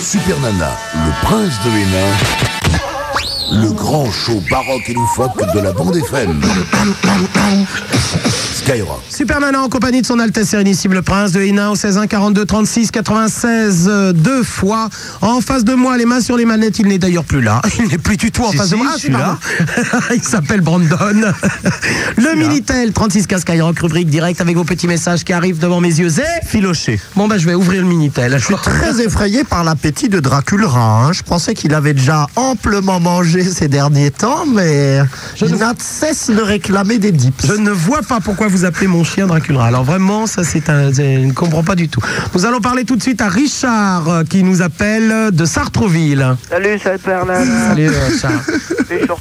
Super Nana, le prince de Hénin, le grand show baroque et loufoque de la bande FM. Skyrock. Super Nana en compagnie de son Altesse Sérénissime le Prince de Hénin au 16 1 42 36 96 euh, deux fois. En face de moi, les mains sur les manettes, il n'est d'ailleurs plus là. Il n'est plus du tout en Si, face de si, moi. je suis là. pardon. il s'appelle Brandon. le Minitel 36 15 Skyrock, rubrique direct avec vos petits messages qui arrivent devant mes yeux. Et Filoché. Bon bah je vais ouvrir le Minitel. Je suis très effrayé par l'appétit de Dracula. hein. Je pensais qu'il avait déjà amplement mangé ces derniers temps, mais il n'a de cesse de réclamer des dips. Je ne vois pas pourquoi vous appelez mon chien Dracula. Alors vraiment, ça c'est un, je ne comprends pas du tout. Nous allons parler tout de suite à Richard euh, qui nous appelle de Sartreville. Salut, ça Bernard. Salut euh, Richard.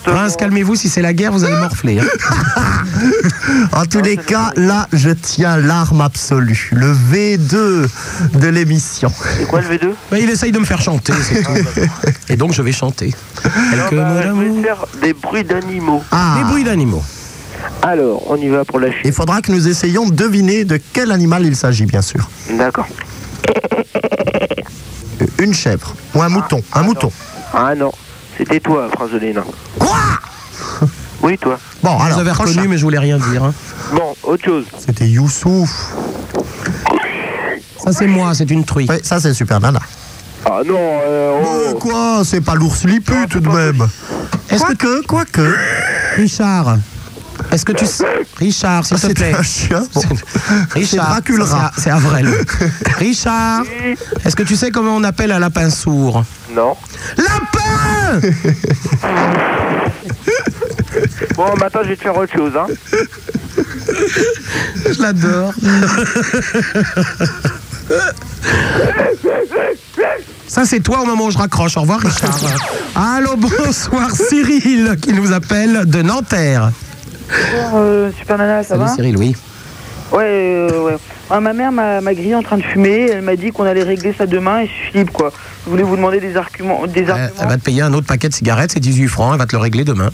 Prince, calmez-vous, si c'est la guerre, vous allez morfler. hein. En tous les cas, là, je tiens l'arme absolue. Le V2 de l'émission. C'est quoi le V2 Bah, il essaye de me faire chanter, c'est tout. Et donc je vais chanter. Quelques bah, mots je vais faire des bruits d'animaux. Ah, Des bruits d'animaux. Alors, on y va pour la chute. il faudra que nous essayions de deviner de quel animal il s'agit, bien sûr. D'accord. Une chèvre ou un mouton. Un mouton. Ah non, c'était toi, l'Hénin. Quoi Oui, toi. Bon, Je alors, vous prochain. reconnu, mais je voulais rien dire. hein. Bon, autre chose. C'était Youssouf. Ça c'est moi, c'est une truie. Oui, ça c'est Super Nana. Ah non, euh, Euh, oh. quoi C'est pas l'ours lipu tout de même. Est-ce que Quoique, quoique. Richard, est-ce que tu sais Richard, s'il te C'est plaît. un chien. Bon. Richard, c'est Avril. Richard, est-ce que tu sais comment on appelle un lapin sourd? Non. Lapin Bon, maintenant, je vais te faire autre chose, hein. Je l'adore. Ça, c'est toi au moment où je raccroche. Au revoir, Richard. Allô, bonsoir, Cyril, qui nous appelle de Nanterre. Euh, Super Nana, ça Salut, va Cyril, oui. Ouais, euh, ouais. Ah, ma mère m'a grillé en train de fumer. Elle m'a dit qu'on allait régler ça demain et je suis libre, quoi. Je voulais vous demander des arguments. Des elle va te payer un autre paquet de cigarettes, c'est 18 francs, elle va te le régler demain.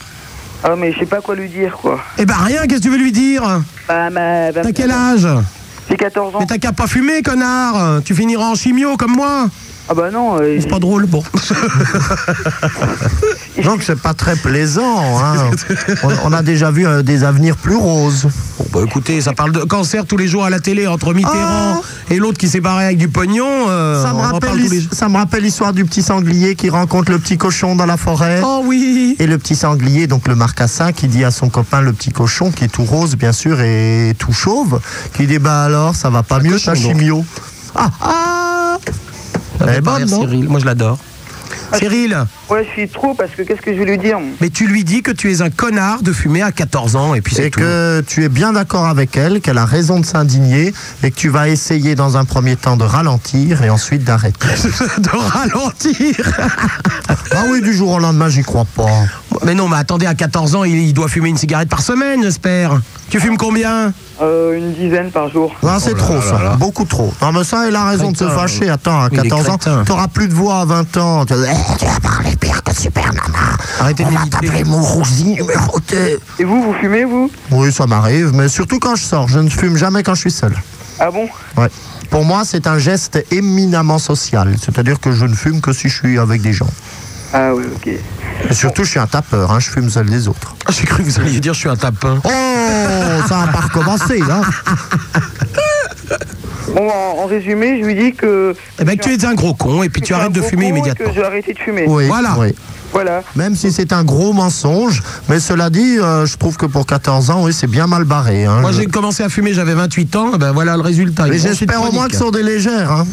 Ah, mais je sais pas quoi lui dire, quoi. Eh ben rien, qu'est-ce que tu veux lui dire? Bah, ma. bah, T'as quel âge? J'ai 14 ans. Mais t'as qu'à pas fumer, connard Tu finiras en chimio comme moi Ah, bah non. euh, C'est pas drôle, bon. Donc c'est pas très plaisant. hein. On, on a déjà vu euh, des avenirs plus roses. Bon, bah écoutez, ça parle de cancer tous les jours à la télé entre Mitterrand et l'autre qui s'est barré avec du pognon. euh, Ça me, rappelle ça me l'histoire du petit sanglier qui rencontre le petit cochon dans la forêt. Oh oui Et le petit sanglier, donc le marcassin, qui dit à son copain le petit cochon, qui est tout rose bien sûr et tout chauve, qui dit bah alors ça va pas mieux cochon, ta donc. chimio. Ah ah Elle est bonne, non Cyril, moi je l'adore. Cyril, Ouais, je suis trop parce que qu'est-ce que je vais lui dire mais tu lui dis que tu es un connard de fumer à 14 ans et puis c'est Et tout. que tu es bien d'accord avec elle, qu'elle a raison de s'indigner et que tu vas essayer dans un premier temps de ralentir et ensuite d'arrêter. de ralentir ah oui, du jour au lendemain, j'y crois pas. Mais non, mais attendez, à 14 ans, il doit fumer une cigarette par semaine, j'espère. Tu fumes combien euh, Une dizaine par jour. Non, c'est trop ça, beaucoup trop. Non, mais ça, elle a raison de se fâcher. Attends, à Il est 14 ans, t'auras plus de voix à 20 ans. Tu vas, Eh, tu vas parler pire que Super Nana. Arrêtez de va t'appeler mon rousi numéroté. Et vous, vous fumez, vous? Oui, ça m'arrive, mais surtout quand je sors. Je ne fume jamais quand je suis seul. Ah bon? Ouais. Pour moi, c'est un geste éminemment social. C'est-à-dire que je ne fume que si je suis avec des gens. Ah oui, ok. Et surtout, je suis un tapeur, hein, je fume seul des autres. Ah, J'ai cru que vous alliez dire je suis un tapin. Oh, ça va pas recommencer, là. Bon, en, en résumé, je lui dis que. Eh ben, que tu es un gros con et puis tu arrêtes de fumer immédiatement. Que je vais arrêter de fumer. Oui, Voilà. oui. Voilà. Même si c'est un gros mensonge, mais cela dit, euh, je trouve que pour 14 ans, oui, c'est bien mal barré. hein. Moi, Je- j'ai commencé à fumer, j'avais 28 ans, ben voilà le résultat. Mais j'espère au moins que ce sont des légères. Hein.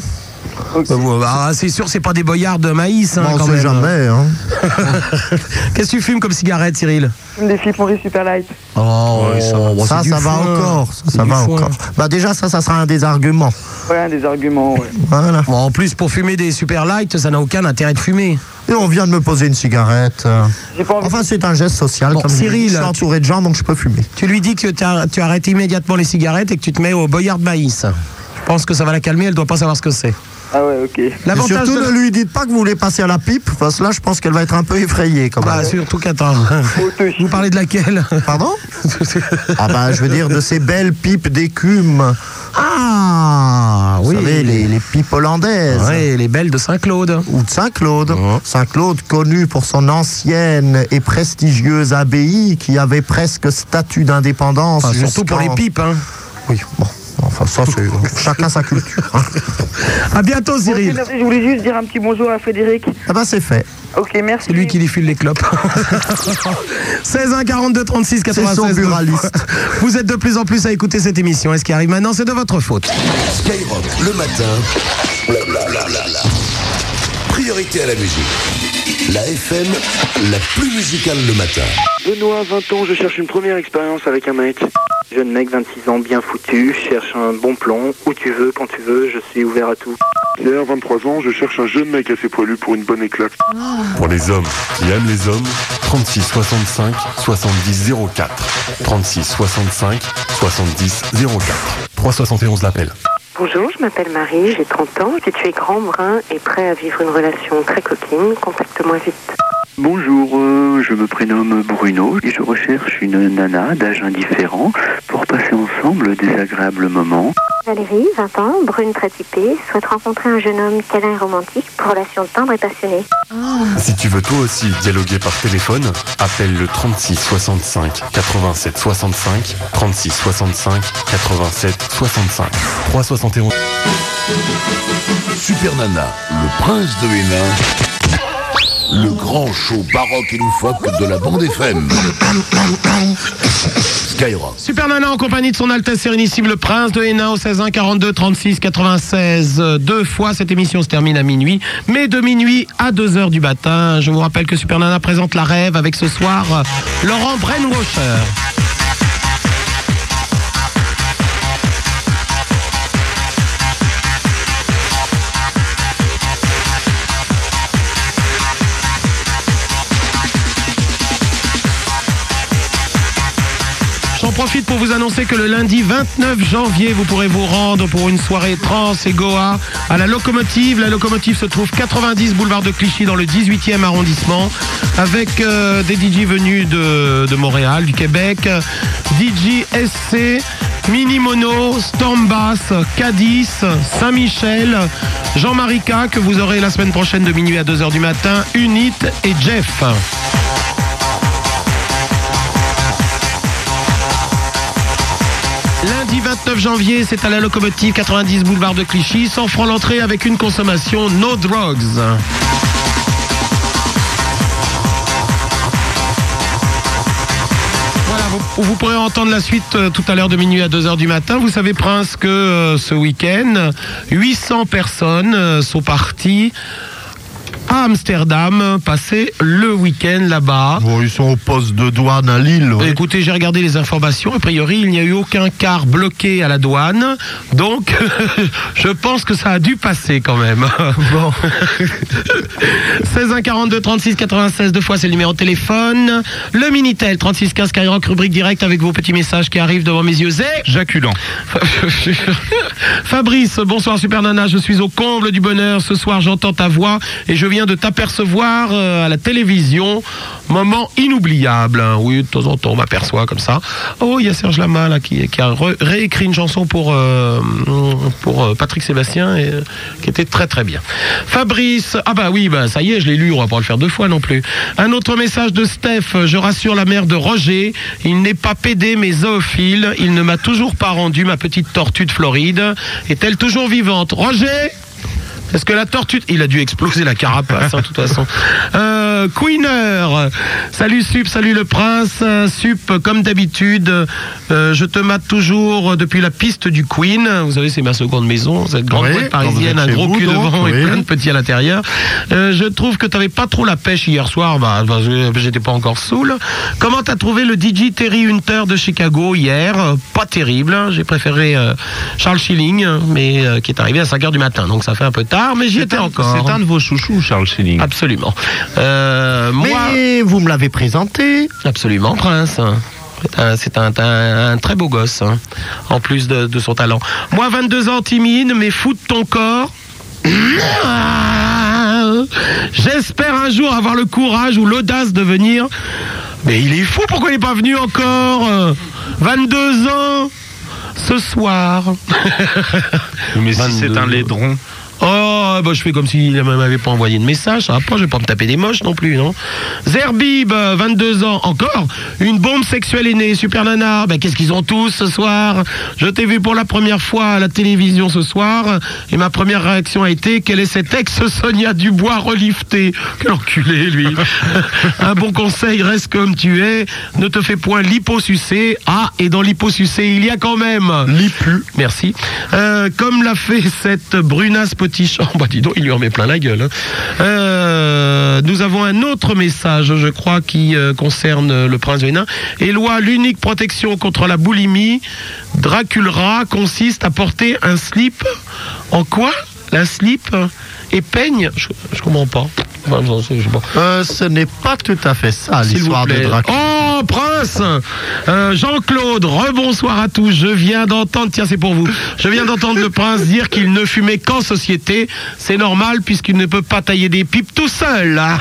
Bon, bah, c'est sûr, c'est pas des boyards de maïs. Hein, Bon, on quand sait même. jamais. Hein. Qu'est-ce que tu fumes comme cigarette, Cyril Des Flip Super Light. Oh, ça, bon, ça, ça va encore. Ça, va foin. encore. Bah déjà, ça, ça sera un des arguments. Ouais, un des arguments, ouais. Voilà. Bon, en plus, pour fumer des super light, ça n'a aucun intérêt de fumer. Et on vient de me poser une cigarette. Enfin, c'est un geste social. Bon, comme je Cyril, je suis entouré de gens, donc je peux fumer. Tu lui dis que tu arrêtes immédiatement les cigarettes et que tu te mets au boyard de maïs. Je pense que ça va la calmer, elle doit pas savoir ce que c'est. Ah ouais, ok. L'avantage surtout, de- ne lui dites pas que vous voulez passer à la pipe, parce que là, je pense qu'elle va être un peu effrayée. Quand Bah, même. surtout qu'attends. Vous parlez de laquelle? Pardon? Ah bah, je veux dire de ces belles pipes d'écume. Ah, Vous oui. savez, les, les pipes hollandaises. Ouais, les belles de Saint-Claude. Ou de Saint-Claude. Saint-Claude, connu pour son ancienne et prestigieuse abbaye qui avait presque statut d'indépendance. Enfin, surtout pour les pipes. Hein. Oui, bon. Enfin, ça, c'est chacun sa culture. hein. À bientôt, Cyril. merci, je voulais juste dire un petit bonjour à Frédéric. Ah bah, c'est fait. Ok, merci. C'est lui qui lui file les clopes. 16 1 42 36 96. son buraliste. Vous êtes de plus en plus à écouter cette émission. Et ce qui arrive maintenant, c'est de votre faute. Skyrock, le matin. blablabla. Priorité à la musique. La FM, la plus musicale le matin. Benoît, 20 ans, je cherche une première expérience avec un mec. Jeune mec, 26 ans, bien foutu, cherche un bon plan, où tu veux, quand tu veux, je suis ouvert à tout. Pierre, 23 ans, je cherche un jeune mec assez poilu pour une bonne éclate. Pour les hommes qui aiment les hommes, 36 65 70 04. 36 65 70 04. 371 l'appel. Bonjour, je m'appelle Marie, j'ai 30 ans. Si tu es grand, brun et prêt à vivre une relation très coquine, contacte-moi vite. Bonjour, euh, je me prénomme Bruno et je recherche une nana d'âge indifférent ensemble agréables moments. Valérie, 20 ans, brune très typée, souhaite rencontrer un jeune homme câlin et romantique pour relation tendre et passionnée. Si tu veux toi aussi dialoguer par téléphone, appelle le 36 65 87 65 36 65 87 65 371 Super Nana, le prince de Hénin. Le grand show baroque et loufoque de la bande FM. Skyrock. Super Nana en compagnie de son Altesse Sérénissime, le Prince de Hénin au 16 1 42 36 96. Euh, Deux fois, cette émission se termine à minuit, mais de minuit à 2 heures du matin. Je vous rappelle que Super Nana présente la rêve avec ce soir euh, Laurent Brainwasher. Profite pour vous annoncer que le lundi 29 janvier, vous pourrez vous rendre pour une soirée trans et Goa à la locomotive. La locomotive se trouve 90 boulevard de Clichy dans le 18e arrondissement avec euh, des DJ venus de, Montréal, du Québec, DJ SC, Mini Mono, Storm Bass, Cadiz, Saint-Michel, Jean-Marie que vous aurez la semaine prochaine de minuit à 2h du matin, Unit et Jeff. 29 janvier, c'est à la locomotive 90 boulevard de Clichy, 100 francs l'entrée avec une consommation no drugs. Vous pourrez entendre la suite euh, tout à l'heure de minuit à 2h du matin. Vous savez, Prince, que euh, ce week-end, 800 personnes euh, sont parties à Amsterdam, passer le week-end là-bas. Bon, ils sont au poste de douane à Lille. ouais. Écoutez, j'ai regardé les informations. A priori, il n'y a eu aucun car bloqué à la douane. Donc, je pense que ça a dû passer quand même. Bon. 16 1 42 36 96 deux fois c'est le numéro de téléphone. Le Minitel 36 15 Skyrock rubrique direct avec vos petits messages qui arrivent devant mes yeux. C'est Jaculant. Fabrice, bonsoir Super Nana, je suis au comble du bonheur. Ce soir, j'entends ta voix et je viens de t'apercevoir euh, à la télévision. Moment inoubliable. hein. Oui, de temps en temps, on m'aperçoit comme ça. Oh, il y a Serge Lama là, qui, a réécrit une chanson pour, euh, pour euh, Patrick Sébastien et, qui était très très bien. Fabrice, ah bah oui, bah ça y est, je l'ai lu, on va pas le faire deux fois non plus. Un autre message de Steph, je rassure la mère de Roger, il n'est pas pédé mais zoophile, il ne m'a toujours pas rendu ma petite tortue de Floride. Est-elle toujours vivante? Roger? Est-ce que la tortue... Il a dû exploser la carapace, hein, de toute façon. Euh, Queener. Salut Sup, salut le prince. Sup, comme d'habitude, euh, je te mate toujours depuis la piste du Queen. Vous savez, c'est ma seconde maison, cette grande Oui, boîte parisienne, un gros vous, cul donc, devant et plein de petits à l'intérieur. Euh, je trouve que tu n'avais pas trop la pêche hier soir. Bah, bah, j'étais pas encore saoul. Comment t'as trouvé le DJ Terry Hunter de Chicago hier? Pas terrible. hein. J'ai préféré Charles Schilling, mais qui est arrivé à 5 h du matin. Donc ça fait un peu tard, mais j'y étais encore. C'est un de vos chouchous, Charles Schilling. Absolument. Euh, moi, Mais vous me l'avez présenté. absolument, Prince. C'est un, très beau gosse, hein, en plus de, de son talent. Moi, 22 ans, timide, mais fou de ton corps. J'espère un jour avoir le courage ou l'audace de venir. Mais il est fou, pourquoi il n'est pas venu encore euh, 22 ans ce soir. Mais si c'est 22. un laidron. Oh, bah, je fais comme s'il ne m'avait pas envoyé de message. Ça va pas, je vais pas me taper des moches non plus, non Zerbib, euh, 22 ans, encore. Une bombe sexuelle est née, super nana. Ben, qu'est-ce qu'ils ont tous ce soir? Je t'ai vu pour la première fois à la télévision ce soir. Et ma première réaction a été quelle est cette ex-Sonia Dubois reliftée? Quel enculé, lui. Un bon conseil, reste comme tu es. Ne te fais point liposucer. Ah, et dans liposucer, il y a quand même. Lipu. Merci. Euh, comme l'a fait cette brunasse potiche. Oh, bah dis donc, il lui en met plein la gueule. hein. Euh, nous avons un autre message, je crois, qui euh, concerne le prince Vénin. Éloi, l'unique protection contre la boulimie, Draculra, consiste à porter un slip. En quoi? La slip? Et peigne je, je comprends pas. Enfin, je sais- je sais pas. Euh, ce n'est pas tout à fait ça l'histoire de. Dracula. Oh, Prince Euh, Jean-Claude, rebonsoir à tous. Je viens d'entendre, tiens, c'est pour vous. Je viens d'entendre le prince dire qu'il ne fumait qu'en société. C'est normal puisqu'il ne peut pas tailler des pipes tout seul. hein.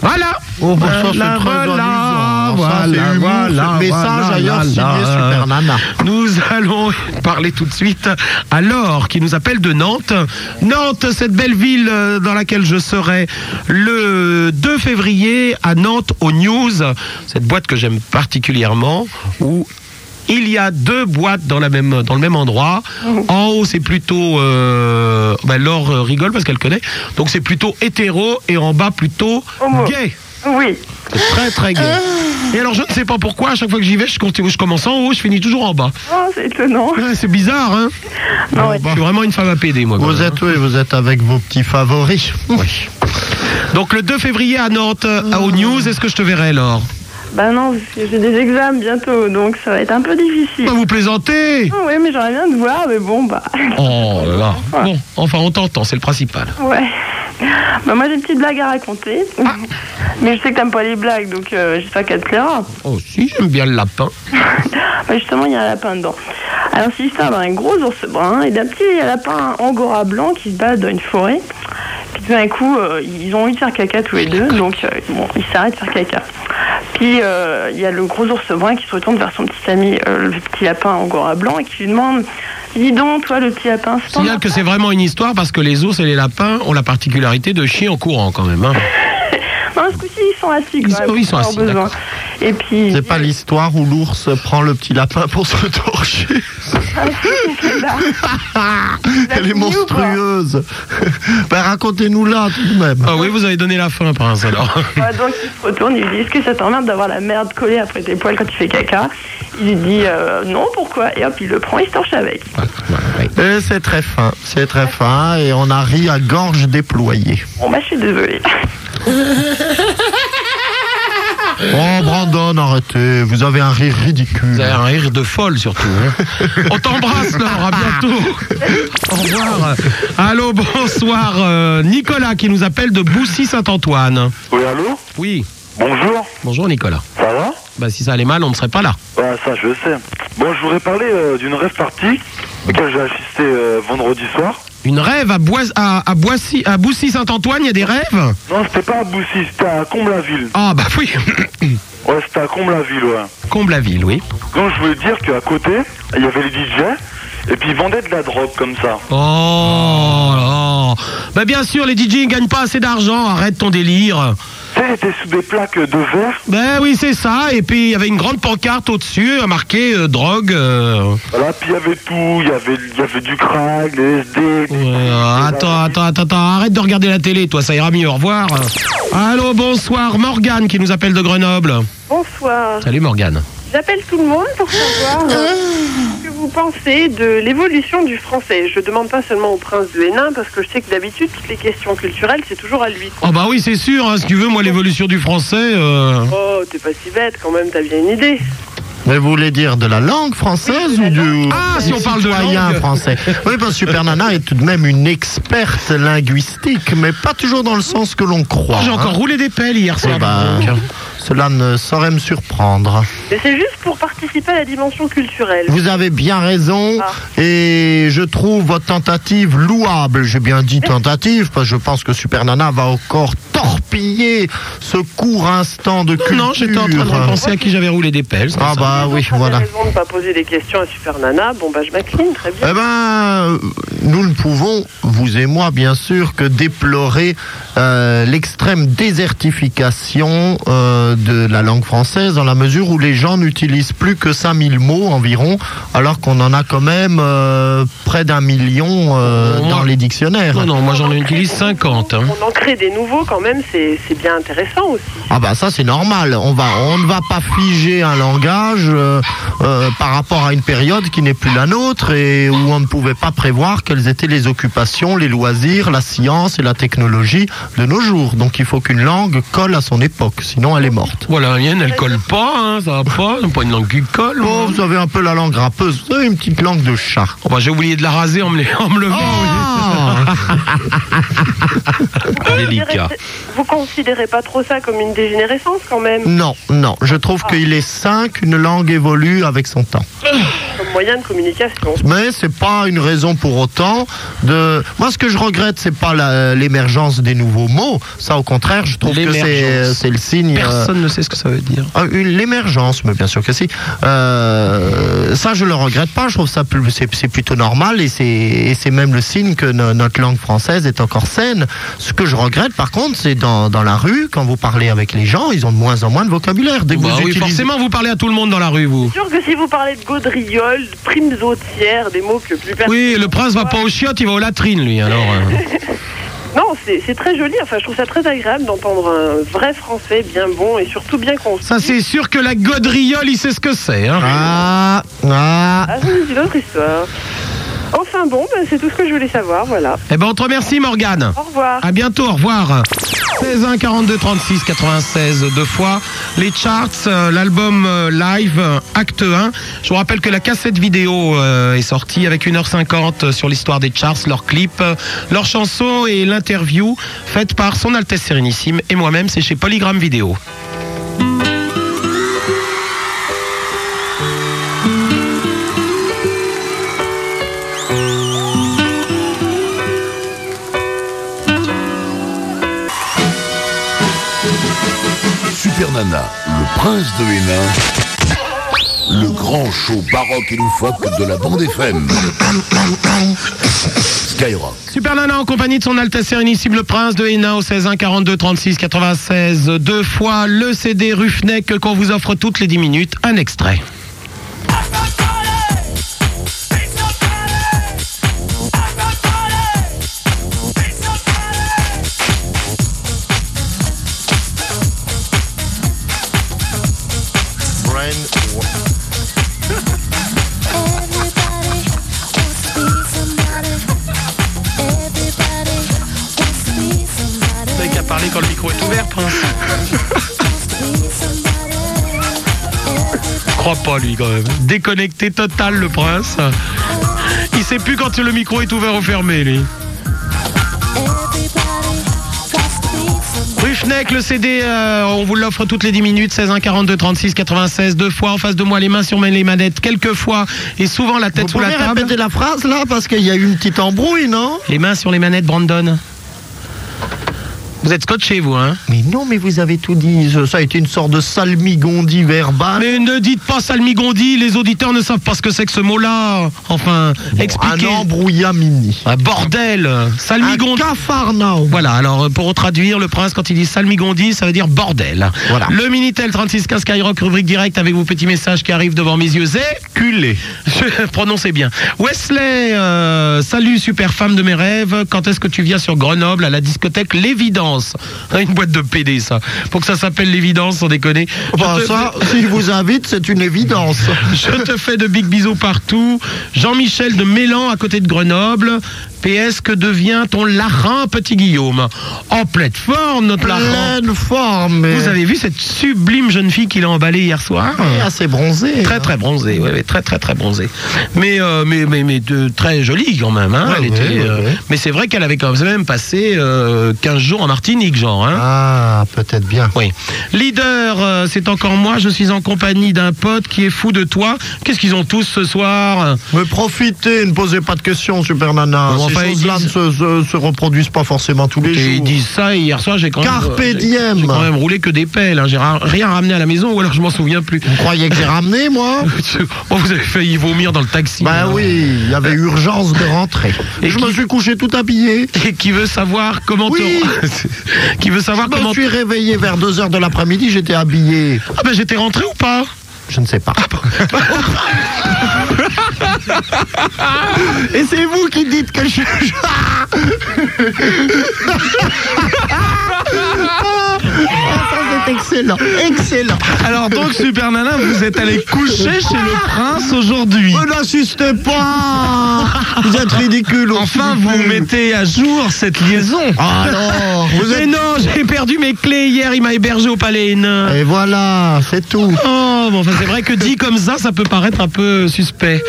Voilà. Oh, bah, ça, Voilà, voilà, voilà, voilà, message, voilà, d'ailleurs, signé. Super Nana. Nous allons parler tout de suite à Laure qui nous appelle de Nantes. Nantes, cette belle ville euh, dans laquelle je serai le 2 février à Nantes aux News, cette boîte que j'aime particulièrement où il y a deux boîtes dans, la même, dans le même endroit. En haut, c'est plutôt... Euh, ben, Laure euh, rigole parce qu'elle connaît. Donc c'est plutôt hétéro et en bas plutôt gay. Oui. Très très gay. Et alors je ne sais pas pourquoi, à chaque fois que j'y vais, je, continue- je commence en haut, je finis toujours en bas. Oh, c'est étonnant. Ouais, c'est bizarre, hein Non, ouais. Je suis vraiment une femme à PD, moi. Vous êtes, oui, vous êtes avec vos petits favoris. Oui. Donc le 2 février à Nantes, à aux News, est-ce que je te verrai, Laure? Bah non, parce que j'ai des examens bientôt, donc ça va être un peu difficile. Bah, Vous plaisantez Ah oui, mais j'aimerais bien te voir, mais bon, bah. Oh là là. Bon, enfin, on t'entend, c'est le principal. Ouais. Bah moi j'ai une petite blague à raconter. Ah. Mais je sais que t'aimes pas les blagues, donc euh, j'espère qu'elle te plaira. Oh si, j'aime bien le lapin. Bah justement, il y a un lapin dedans. Alors c'est l'histoire d'un gros ours brun et d'un petit lapin angora blanc qui se balade dans une forêt. Puis tout d'un coup, euh, ils ont envie de faire caca tous les deux, donc euh, bon, ils s'arrêtent de faire caca. Puis euh, il y a le gros ours brun qui se retourne vers son petit ami, le petit lapin angora blanc, et qui lui demande Dis donc, toi, le petit lapin, c'est que c'est vraiment une histoire parce que les ours et les lapins ont la particularité de chier en courant quand même. hein. Non, ce coup-ci, ils sont assis quand Ils même. sont- ils sont assis, besoin. Et puis. C'est pas l'histoire où l'ours prend le petit lapin pour se torcher. Ah. Elle est monstrueuse. ben, racontez-nous là tout de même. Ah oui, vous avez donné la fin, Prince, alors. Ouais, donc il se retourne, il lui dit Est-ce que ça t'emmerde d'avoir la merde collée après tes poils quand tu fais caca? Il lui dit euh, Non, pourquoi? Et hop, il le prend, il se torche avec. Et c'est très fin, c'est très fin, et on a ri à gorge déployée. Bon, bah, je suis désolée. Oh Brandon, arrêtez, vous avez un rire ridicule. Vous avez un rire de folle surtout. hein. On t'embrasse, Laure, à bientôt. Au revoir. Allô, bonsoir. euh, Nicolas qui nous appelle de Boussy-Saint-Antoine. Oui, allô Oui. Bonjour. Bonjour, Nicolas. Ça va Bah, si ça allait mal, on ne serait pas là. Ouais, ça, je sais. Bon, je voudrais parler euh, d'une rêve partie auquel j'ai assisté euh, vendredi soir. Une rêve à, Bois- à, à, Boissy- à Boussy-Saint-Antoine, il y a des rêves? Non, c'était pas à Boussy, c'était à Comble-la-Ville. Ah, bah oui. Ouais, c'était à Comble-la-Ville, ouais. Comble-la-Ville, oui. Donc, je voulais dire qu'à côté, il y avait les DJ, et puis ils vendaient de la drogue comme ça. Oh là. Bah, bien sûr, les DJ ne gagnent pas assez d'argent. Arrête ton délire. Tu sais, ils étaient sous des plaques de verre. Ben oui, c'est ça. Et puis, il y avait une grande pancarte au-dessus, euh, marqué euh, drogue. euh, Voilà, puis il y avait tout, il y avait, il y avait du crack, des SD. Euh, attends, attends, attends, attends, arrête de regarder la télé, toi, ça ira mieux, au revoir. Allô, bonsoir, Morgane qui nous appelle de Grenoble. Bonsoir. Salut Morgane. J'appelle tout le monde pour savoir euh, que vous pensez de l'évolution du français? Je demande pas seulement au prince de Hénin parce que je sais que d'habitude toutes les questions culturelles c'est toujours à lui. Oh bah oui, c'est sûr, hein, si tu veux, moi l'évolution du français... euh, Oh, t'es pas si bête quand même, t'as bien une idée. Mais vous voulez dire de la langue française ou du Ah, si on parle de langue. français Oui, parce que Super Nana est tout de même une experte linguistique, mais pas toujours dans le sens que l'on croit. J'ai encore hein. roulé des pelles hier soir. Cela ne saurait me surprendre. Mais c'est juste pour participer à la dimension culturelle. Vous avez bien raison Ah. et je trouve votre tentative louable. J'ai bien dit tentative parce que je pense que Super Nana va encore torpiller ce court instant de culture. Non, j'étais en train de penser à qui j'avais roulé des pelles. Ah ça. bah oui, voilà. raison de pas poser des questions à Super Nana. Bon bah je m'incline, très bien. Eh ben, nous ne pouvons, vous et moi, bien sûr, que déplorer euh, l'extrême désertification euh, de la langue française dans la mesure où les gens n'utilisent plus que 5000 mots environ, alors qu'on en a quand même euh, près d'un million euh, dans les dictionnaires. Non, non, moi j'en utilise 50. hein. On en crée des nouveaux quand même, c'est c'est bien intéressant aussi. Ah bah ça c'est normal. On va, on ne va pas figer un langage euh, euh, par rapport à une période qui n'est plus la nôtre et où on ne pouvait pas prévoir quelles étaient les occupations, les loisirs, la science et la technologie de nos jours. Donc il faut qu'une langue colle à son époque, sinon elle est morte. Voilà, la mienne, elle colle pas, hein, ça va pas, c'est pas une langue qui colle. Oh, vous avez un peu la langue râpeuse, vous avez une petite langue de chat. Oh, bah, j'ai oublié de la raser en me, les- en me levant. Délicat. Vous considérez pas trop ça comme une dégénérescence quand même? Non, non, je trouve qu'il est sain qu'une langue évolue avec son temps. Comme moyen de communication. Mais c'est pas une raison pour autant de. Moi, ce que je regrette, c'est pas la- l'émergence des nouveaux mots. Ça, au contraire, je trouve que c'est le signe. euh, Personne ne sait ce que ça veut dire. ah, une- L'émergence, mais bien sûr que si. Euh, ça, je le regrette pas. Je trouve ça plus- c'est c'est plutôt normal et c'est et c'est même le signe que no- notre langue française est encore saine. Ce que je regrette, par contre, c'est dans, dans la rue, quand vous parlez avec les gens, ils ont de moins en moins de vocabulaire. Dès que Bah vous oui, utilisez- forcément, vous parlez à tout le monde dans la rue, vous. Sûr que si vous parlez de gaudriole, de primes autières, des mots que plus personne. Oui, le prince va pas aux chiottes, il va aux latrines, lui. Alors, euh. Non, c'est très joli. Enfin, je trouve ça très agréable d'entendre un vrai français bien bon et surtout bien construit. ça, c'est sûr que la gaudriole, il sait ce que c'est. Hein. Ah, ah. Ah, c'est une autre histoire. Enfin bon, ben, c'est tout ce que je voulais savoir, voilà. Eh ben, on te remercie, Morgane. Au revoir. À bientôt, au revoir. 16 1 42 36 96 deux fois les charts euh, l'album euh, live euh, acte 1 je vous rappelle que la cassette vidéo est sortie avec 1h50 sur l'histoire des charts leurs clips leurs chansons et l'interview faite par son Altesse Sérénissime et moi-même c'est chez Polygram Vidéo Nana, le prince de Hénin, le grand show baroque et loufoque de la bande FM. Skyrock. Super Nana en compagnie de son Altesse Sérénissime le Prince de Hénin au 16 1 42 36 96 deux fois le CD Ruffneck qu'on vous offre toutes les 10 minutes un extrait pas, lui, quand même. Déconnecté total, le Prince. Il sait plus quand le micro est ouvert ou fermé, lui. Ruffneck, le CD, euh, on vous l'offre toutes les 10 minutes, 16 1 42 36 96, deux fois en face de moi, les mains sur les manettes, quelques fois, et souvent la tête Vous sous la table. répéter la phrase là parce qu'il y a eu une petite embrouille, non? Les mains sur les manettes, Brandon. Vous êtes scotché, vous, hein Mais non, mais vous avez tout dit. Ça a été une sorte de salmigondi verbal. Mais ne dites pas salmigondi, les auditeurs ne savent pas ce que c'est que ce mot-là. Enfin, expliquez. Un embrouillamini. Un bordel Salmigondi. Un cafarnaum. Voilà, alors euh, pour traduire, le prince, quand il dit salmigondi, ça veut dire bordel. Voilà. Le Minitel 3615 Skyrock, rubrique direct avec vos petits messages qui arrivent devant mes yeux. C'est culé. Prononcez bien. Wesley, euh, salut super femme de mes rêves. Quand est-ce que tu viens sur Grenoble à la discothèque L'Évidence? L'évidence. Hein, Une boîte de PD, ça. Pour que ça s'appelle l'évidence, sans déconner. Je Bah, te ça, s'il vous invite, c'est une évidence. Je te fais de big bisous partout. Jean-Michel de Mélan à côté de Grenoble. PS, que devient ton Larin, petit Guillaume En pleine forme, notre Larin. Pleine forme. mais- Vous avez vu cette sublime jeune fille qu'il a emballée hier soir Oui, assez bronzé. Très très bronzée, ouais, très très très bronzée. Mais euh, mais mais, mais de- très jolie quand même. Hein, Ouais, elle ouais, était, euh. Mais c'est vrai qu'elle avait quand même passé euh, 15 jours en Martinique, genre. Hein. Ah, peut-être bien. Oui. Leader, euh, c'est encore moi. Je suis en compagnie d'un pote qui est fou de toi. Qu'est-ce qu'ils ont tous ce soir? Mais profitez, ne posez pas de questions, Super Nana. Bon, enfin, choses-là disent- ne se, se- se reproduisent pas forcément tous les Et ils jours. disent ça et hier soir j'ai quand même Carpe j'ai- diem. j'ai quand même roulé que des pelles. hein. J'ai rien ramené à la maison ou alors je m'en souviens plus. Vous croyez que j'ai ramené, moi Oh, vous avez failli vomir dans le taxi. Ben hein. oui, il y avait urgence de rentrer. Et je qui- me suis couché tout habillé. Et qui veut savoir comment Oui. qui veut savoir Je me comment suis réveillé vers 2h de l'après-midi, j'étais habillé. Ah ben j'étais rentré ou pas? Je ne sais pas. Et c'est vous qui dites que je... Ah, excellent, excellent. Alors donc Super Nana, vous êtes allé coucher chez le prince aujourd'hui. Ne n'insistez pas Vous êtes ridicule. Enfin, vous mettez à jour cette liaison. Alors, vous Mais non, j'ai perdu mes clés hier, il m'a hébergé au palais Hénin. Et voilà, c'est tout. Oh, bon, enfin, c'est vrai que dit comme ça, ça peut paraître un peu suspect.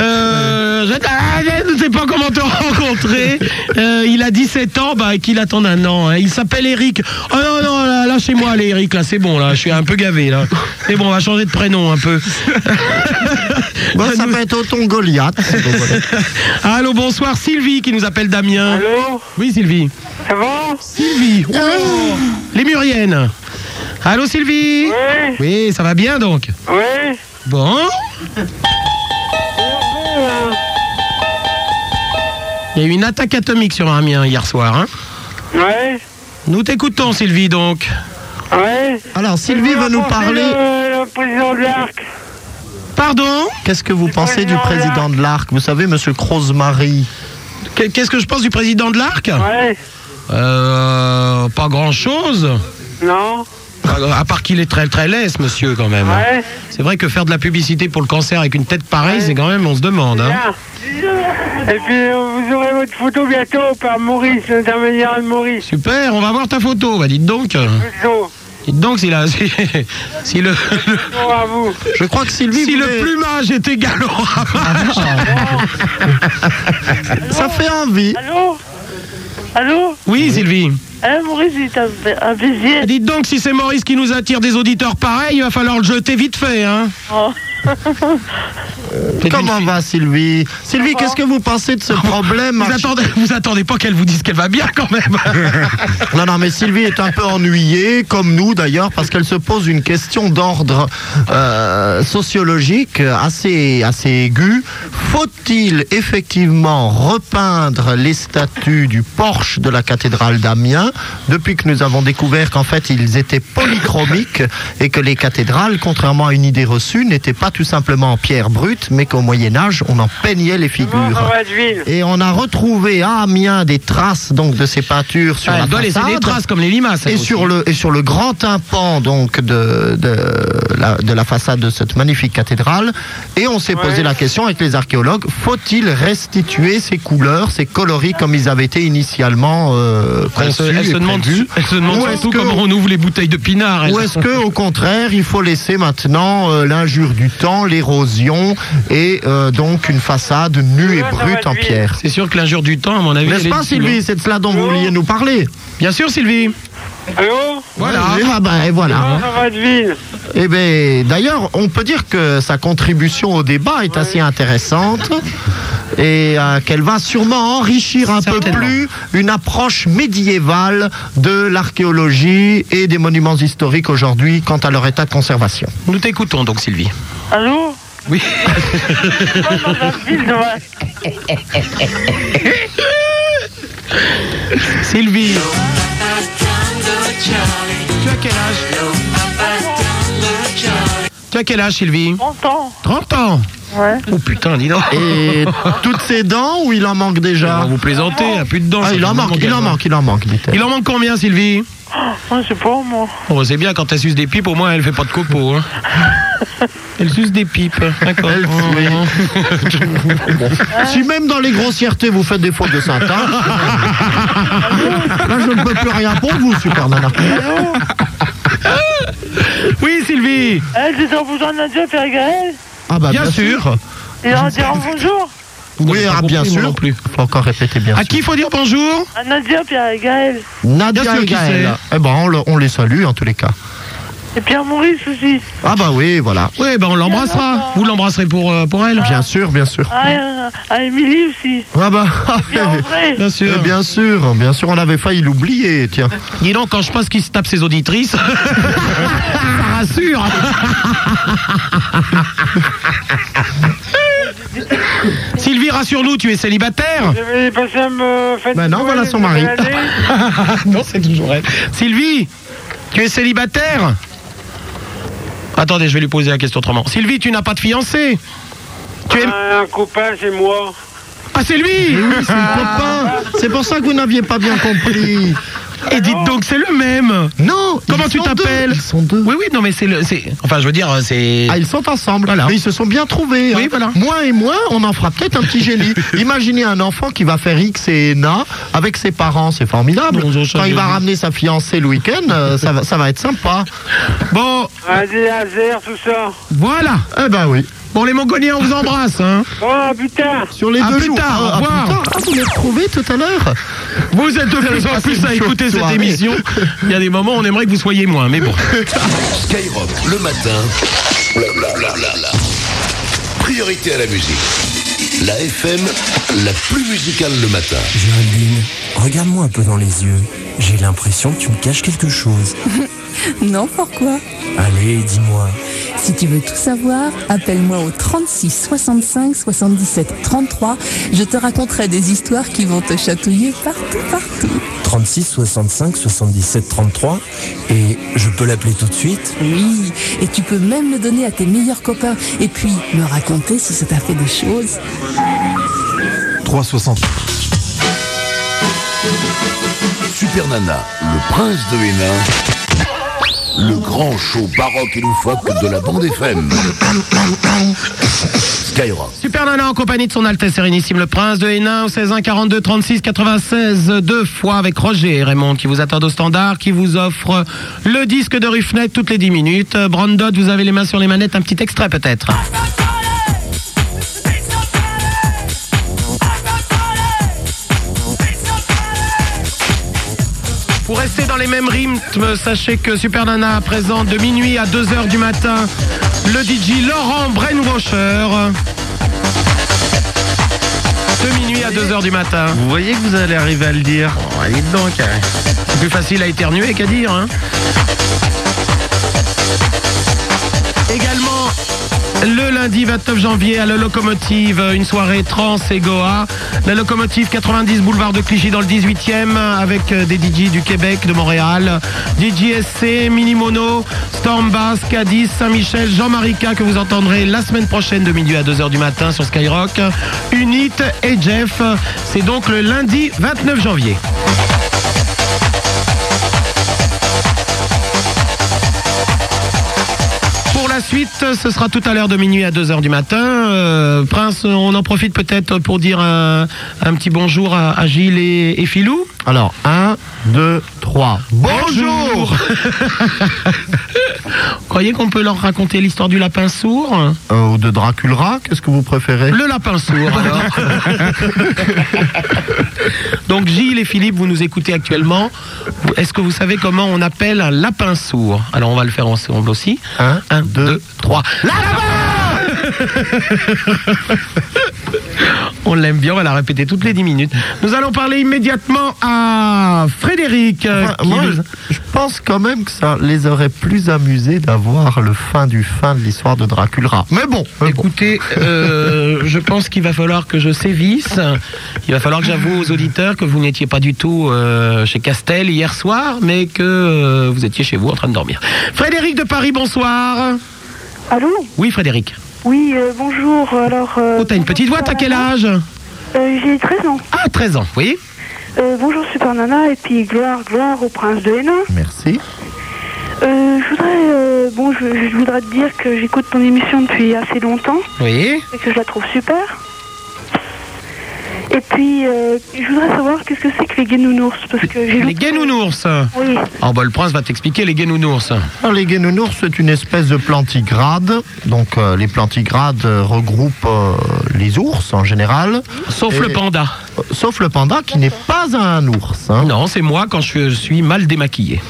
Euh, je, ah, je ne sais pas comment te rencontrer. Euh, il a 17 ans, bah, qu'il attend un an. hein. Il s'appelle Eric. Oh non, non, là, lâchez-moi, allez, Eric, là, c'est bon, là, je suis un peu gavé, là. C'est bon, on va changer de prénom un peu. Bon, ça peut être Auton Goliath. Allô, bonsoir, Sylvie qui nous appelle Damien. Allô Oui, Sylvie. Ça va Sylvie. Oh, les Muriennes. Allô, Sylvie Oui Oui, ça va bien donc Oui Bon. Il y a eu une attaque atomique sur Amiens hier soir. Hein Ouais nous t'écoutons, Sylvie, donc. Ouais Alors, Sylvie veut nous parler. Le, le président de l'Arc Pardon Qu'est-ce que vous pensez du président de l'Arc Vous savez, monsieur Crozemarie. Qu- Qu'est-ce que je pense du président de l'Arc Ouais Euh. Pas grand-chose. Non À part qu'il est très très laid, ce monsieur, quand même. hein. Ouais C'est vrai que faire de la publicité pour le cancer avec une tête pareille, c'est quand même, on se demande. Hein. Et puis euh, vous aurez votre photo bientôt par Maurice, l'intermédiaire de Maurice. Super, on va voir ta photo. Bah, dites donc. Photo. Dites donc si, la, si, si le, vous. Je crois que Sylvie. si le plumage est égal au ramage. Ça fait envie. Allô? Allô? Oui, Sylvie. Hein, Maurice, il est un, un baiser. Dites donc, si c'est Maurice qui nous attire des auditeurs pareils, il va falloir le jeter vite fait. Hein. Oh. Comment va Sylvie? Sylvie, qu'est-ce que vous pensez de ce problème Vous attendez, vous attendez pas qu'elle vous dise qu'elle va bien quand même. Non, non, mais Sylvie est un peu ennuyée, comme nous d'ailleurs, parce qu'elle se pose une question d'ordre euh, sociologique assez, assez aiguë. Faut-il effectivement repeindre les statues du porche de la cathédrale d'Amiens depuis que nous avons découvert qu'en fait ils étaient polychromiques et que les cathédrales, contrairement à une idée reçue, n'étaient pas tout simplement en pierre brute, mais qu'au Moyen Âge on en peignait les figures. Et on a retrouvé à Amiens des traces donc de ces peintures sur Ah, la elle doit laisser façade. des traces comme les limaces. Et aussi. sur, le, et sur le grand tympan donc de, de, la, de la façade de cette magnifique cathédrale. Et on s'est posé la question avec les archéologues, faut-il restituer ces couleurs, ces coloris comme ils avaient été initialement euh, Elle se, conçus elle se et demande, elle se demande surtout que- comment on ouvre les bouteilles de pinard. ou est-ce que, au contraire, il faut laisser maintenant euh, l'injure du temps, l'érosion et euh, donc une façade nue et brute en pierre C'est sûr que l'injure du temps, à mon avis. N'est-ce pas, Sylvie? C'est de cela dont vous vouliez nous parler Bien sûr, Sylvie. Allô Voilà. Et ah ben, et voilà. Eh bien, d'ailleurs, on peut dire que sa contribution au débat est assez intéressante et euh, qu'elle va sûrement enrichir un peu plus une approche médiévale de l'archéologie et des monuments historiques aujourd'hui quant à leur état de conservation. Nous t'écoutons donc, Sylvie. Allô Oui. Sylvie. Tu as quel âge? Tu as quel âge, Sylvie? 30 ans. 30 ans? Ouais. Oh putain, dis donc. Et toutes ses dents ou il en manque déjà? Vous plaisantez, il n'y a plus de dents. Ah, il en manque, il en manque, il en manque, dit-elle. Il en manque combien, Sylvie? Oh, je sais pas, moi. Oh, c'est bien quand elle suce des pipes, au moins elle fait pas de copeaux. Hein. Elle suce des pipes, d'accord. Si même dans les grossièretés vous faites des fautes de syntaxe, là je ne peux plus rien pour vous, super nana. Oui, Sylvie Eh, j'étais en besoin de Nadia Fergaël. Ah bah Bien sûr. Et on dire bonjour Oui, ah, bien sûr. non plus. Faut encore répéter bien À sûr. qui faut dire bonjour? À Nadia Pierre et Gaël. Nadia Bien sûr et Gaël. Eh ben on, le- on les salue en tous les cas. Et Pierre Maurice aussi. Ah bah oui, voilà. Oui, ben on l'embrassera. Vous l'embrasserez pour, euh, pour elle Bien sûr, bien sûr. Ah, euh, à Émilie aussi. Ah bah, Bien vrai. Bien sûr. Eh bien sûr, bien sûr, on avait failli l'oublier, tiens. Dis donc, quand je pense qu'il se tape ses auditrices, ça rassure. Sylvie, rassure-nous, tu es célibataire Je vais passer à me faire Maintenant, voilà son mari. Non, c'est toujours elle. Sylvie, tu es célibataire? Attendez, je vais lui poser la question autrement. Sylvie, tu n'as pas de fiancé Tu es... Un copain, c'est moi. Ah, c'est lui oui, c'est le copain. C'est pour ça que vous n'aviez pas bien compris. Et dites donc, c'est le même Non. Comment ils tu sont t'appelles deux. Ils sont deux. Oui, oui, non, mais c'est le... c'est- Enfin, je veux dire, c'est... Ah, ils sont ensemble. Voilà. Mais ils se sont bien trouvés. Oui, hein. voilà. Moi et moi, on en fera peut-être un petit génie. Imaginez un enfant qui va faire X et Na avec ses parents, c'est formidable. Bonjour, Quand il va ramener sa fiancée le week-end, euh, ça, va, ça va être sympa. Bon, des lasers, tout ça. voilà Eh ben oui. Bon, les Mongoliens, on vous embrasse, hein Oh, putain. Sur les À deux plus jours. tard, au Ah, ah, revoir. plus tard. Ah, vous l'avez trouvé tout à l'heure Vous êtes de plus en plus à écouter cette soirée. émission. Il y a des moments où on aimerait que vous soyez moins, mais bon. Skyrock, le matin. Blablabla. Priorité à la musique. La FM, la plus musicale le matin. Géraldine, regarde-moi un peu dans les yeux. J'ai l'impression que tu me caches quelque chose. Non, pourquoi Allez, dis-moi. Si tu veux tout savoir, appelle-moi au 36 65 77 33. Je te raconterai des histoires qui vont te chatouiller partout, partout. 36 65 77 33 et je peux l'appeler tout de suite Oui, et tu peux même le donner à tes meilleurs copains. Et puis, me raconter si ça t'a fait des choses. 360. Super Nana, le prince de Hénin. Le grand show baroque et loufoque de la bande FM. Skyrock. Super Nana en compagnie de son Altesse Sérénissime le Prince de Hénin au 16 1 42 36 96 deux fois avec Roger et Raymond qui vous attendent au standard, qui vous offre le disque de Ruffnet toutes les 10 minutes. Brandon, vous avez les mains sur les manettes, un petit extrait peut-être. Les mêmes rythmes, sachez que Super Nana présente de minuit à 2h du matin le DJ Laurent Brainwasher. De minuit à 2h du matin. Vous voyez que vous allez arriver à le dire. Oh, dites donc. hein. C'est plus facile à éternuer qu'à dire. hein. Le lundi 29 janvier à la locomotive, une soirée trans et Goa. La locomotive 90 boulevard de Clichy dans le 18e avec euh, des DJ du Québec, de Montréal. DJ SC, Mini Mono, Storm Bass, Cadiz, Saint-Michel, Jean-Marie que vous entendrez la semaine prochaine de minuit à 2h du matin sur Skyrock. Unit et Jeff. C'est donc le lundi 29 janvier. Suite, ce sera tout à l'heure de minuit à 2h du matin. Euh, Prince, on en profite peut-être pour dire un, un petit bonjour à, à Gilles et, et Philou. Alors, 1, 2, 3. Bonjour Vous croyez qu'on peut leur raconter l'histoire du lapin sourd Euh, Ou de Dracula, qu'est-ce que vous préférez Le lapin sourd, alors. Donc Gilles et Philippe, vous nous écoutez actuellement. Est-ce que vous savez comment on appelle un lapin sourd? Alors on va le faire ensemble aussi. 1, 1, 2, 3. On l'aime bien, on va la répéter toutes les 10 minutes. Nous allons parler immédiatement à Frédéric. euh, Moi, nous- je, pense quand même que ça les aurait plus amusés d'avoir le fin du fin de l'histoire de Dracula. Mais bon, mais bon. Écoutez, euh, je pense qu'il va falloir que je sévisse. Il va falloir que j'avoue aux auditeurs que vous n'étiez pas du tout euh, chez Castel hier soir, mais que euh, vous étiez chez vous en train de dormir. Frédéric de Paris, bonsoir. Allô? Oui, Frédéric. Oui, euh, bonjour. Alors, euh, Oh, t'as une petite voix, t'as quel âge euh, j'ai 13 ans. Ah, 13 ans, oui. Euh, bonjour Super Nana et puis gloire, gloire au prince de Hénin. Merci. Euh, je voudrais, euh, bon, je, je voudrais te dire que j'écoute ton émission depuis assez longtemps Oui. et que je la trouve super. Et puis, euh, je voudrais savoir qu'est-ce que c'est que les guénounours parce que j'ai Les guénounours Oui. Oh, bah, le prince va t'expliquer les guénounours. Alors, les guénounours, c'est une espèce de plantigrade. Donc, euh, les plantigrades euh, regroupent euh, les ours en général. Sauf Et- le panda. Sauf le panda qui n'est pas un ours. hein. Non, c'est moi quand je suis mal démaquillé.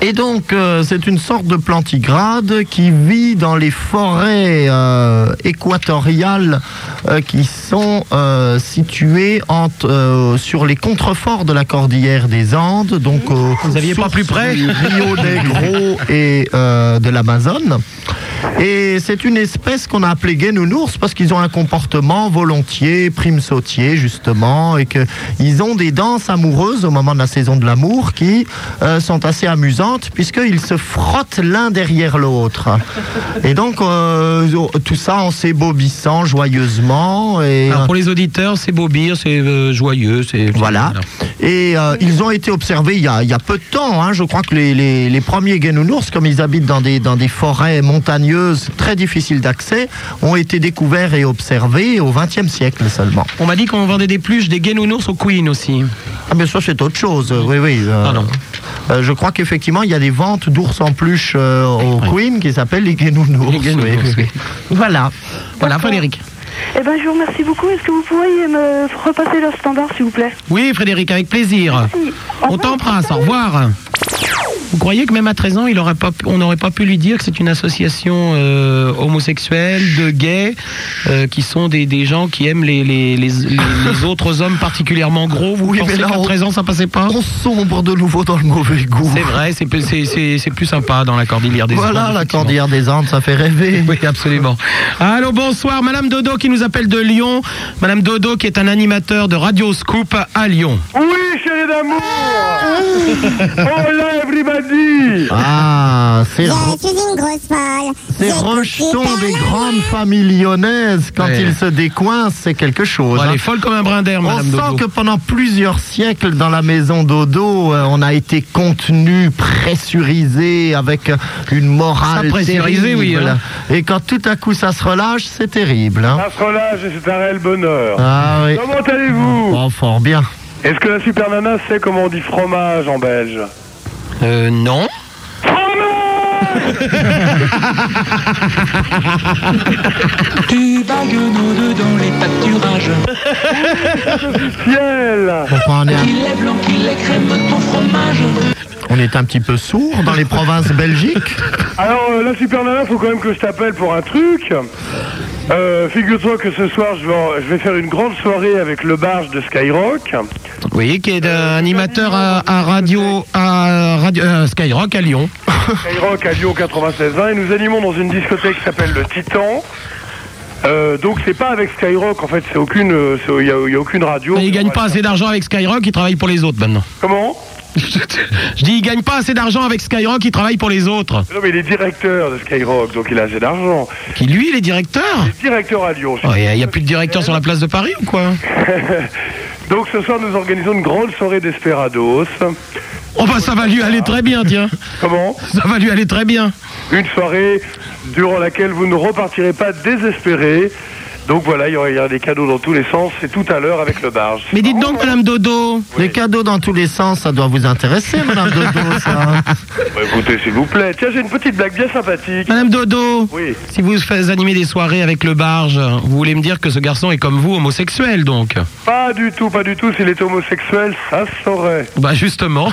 Et donc, euh, c'est une sorte de plantigrade qui vit dans les forêts euh, équatoriales euh, qui sont euh, situées entre, euh, sur les contreforts de la cordillère des Andes. Donc, au- Vous aviez pas plus près du Rio Negro et euh, de l'Amazone. Et c'est une espèce qu'on a appelée guénounours parce qu'ils ont un comportement volontiers, prime sautier justement, et qu'ils ont des danses amoureuses au moment de la saison de l'amour qui euh, sont assez amusantes puisqu'ils se frottent l'un derrière l'autre. Et donc euh, tout ça en s'ébobissant joyeusement. Et, Alors, pour les auditeurs, c'est bobir, c'est euh, joyeux, c'est. voilà. Et euh, ils ont été observés il y a, il y a peu de temps. hein. Je crois que les, les- les premiers guénounours, comme ils habitent dans des, dans des forêts montagneuses très difficiles d'accès, ont été découverts et observés au XXe siècle seulement. On m'a dit qu'on vendait des pluches, des guénounours au Queen aussi. Ah mais ça c'est autre chose, oui oui. euh, euh, je crois qu'effectivement il y a des ventes d'ours en peluche euh, au Queen qui s'appellent les guénounours. Les guénounours, oui, oui, oui. Voilà. Voilà, Frédéric. Eh ben, je vous remercie beaucoup. Est-ce que vous pourriez me repasser leur standard, s'il vous plaît? Oui, Frédéric, avec plaisir. On t'embrasse, au revoir. Vous croyez que même à 13 ans, il aurait pas, pu- on n'aurait pas pu lui dire que c'est une association euh, homosexuelle, de gays, euh, qui sont des, des gens qui aiment les, les, les, les- les autres hommes particulièrement gros? Vous Oui, pensez qu'à on- 13 ans, ça passait pas? On sombre de nouveau dans le mauvais goût. C'est vrai, c'est plus- c'est- c'est c'est plus sympa dans la cordillère des Voilà, Andes, la effectivement. cordillère des Andes, ça fait rêver. Oui, absolument. Allô, bonsoir, Madame Dodo qui nous appelle de Lyon. Madame Dodo qui est un animateur de Radio Scoop à Lyon. Oui, chérie d'amour Hola, everybody Ah, c'est Je suis une grosse folle. Ces rejetons des grandes familles lyonnaises, quand Ouais. ils se décoincent, c'est quelque chose. Ouais, elle hein. est folle comme un brin d'air, On Madame sent Dodo. que pendant plusieurs siècles, dans la maison Dodo, euh, on a été contenu, pressurisé, avec euh, une morale Ça, pressurisé, oui, terrible. hein. Et quand tout à coup ça se relâche, c'est terrible. hein. Ça se relâche et c'est un réel bonheur. Ah oui. Comment allez-vous? Bon, fort bien. Est-ce que la super nana sait comment on dit fromage en belge Euh, non. Tu bagues nos deux dans les pâturages. Ciel on est, Qu'il est blanc, qu'il est crème, ton fromage. on est un petit peu sourd dans les provinces belgiques Alors, euh, la super nana, faut quand même que je t'appelle pour un truc. Euh, Figure-toi que ce soir, je vais, en- je vais faire une grande soirée avec le barge de Skyrock. Oui, qui est animateur à, à radio, à radio euh, Skyrock à Lyon. Skyrock à Lyon 96.1 et nous animons dans une discothèque qui s'appelle le Titan. Euh, donc c'est pas avec Skyrock en fait, c'est aucune, euh, il y, a- y a aucune radio. Mais il gagne pas assez d'argent avec Skyrock, il travaille pour les autres maintenant. Comment? Je dis, il gagne pas assez d'argent avec Skyrock, il travaille pour les autres. Non mais il est directeur de Skyrock, donc il a assez d'argent. Qui lui, il est directeur? Il est directeur à Lyon. Oh, Il n'y a, plus de directeur sur la place de Paris ou quoi? donc ce soir nous organisons une grande soirée d'Esperados. Oh bah ça va lui aller très bien, tiens. Comment Ça va lui aller très bien. Une soirée durant laquelle vous ne repartirez pas désespérés. Donc voilà, il y aura, des cadeaux dans tous les sens. C'est tout à l'heure avec le barge. Mais dites donc, Madame Dodo. Les cadeaux dans tous les sens, ça doit vous intéresser, Madame Dodo, ça. Bah, écoutez, s'il vous plaît. Tiens, j'ai une petite blague bien sympathique. Madame Dodo, Oui. si vous faites animer des soirées avec le barge, vous voulez me dire que ce garçon est comme vous, homosexuel donc Pas du tout, pas du tout. S'il est homosexuel, ça se saurait. Bah justement.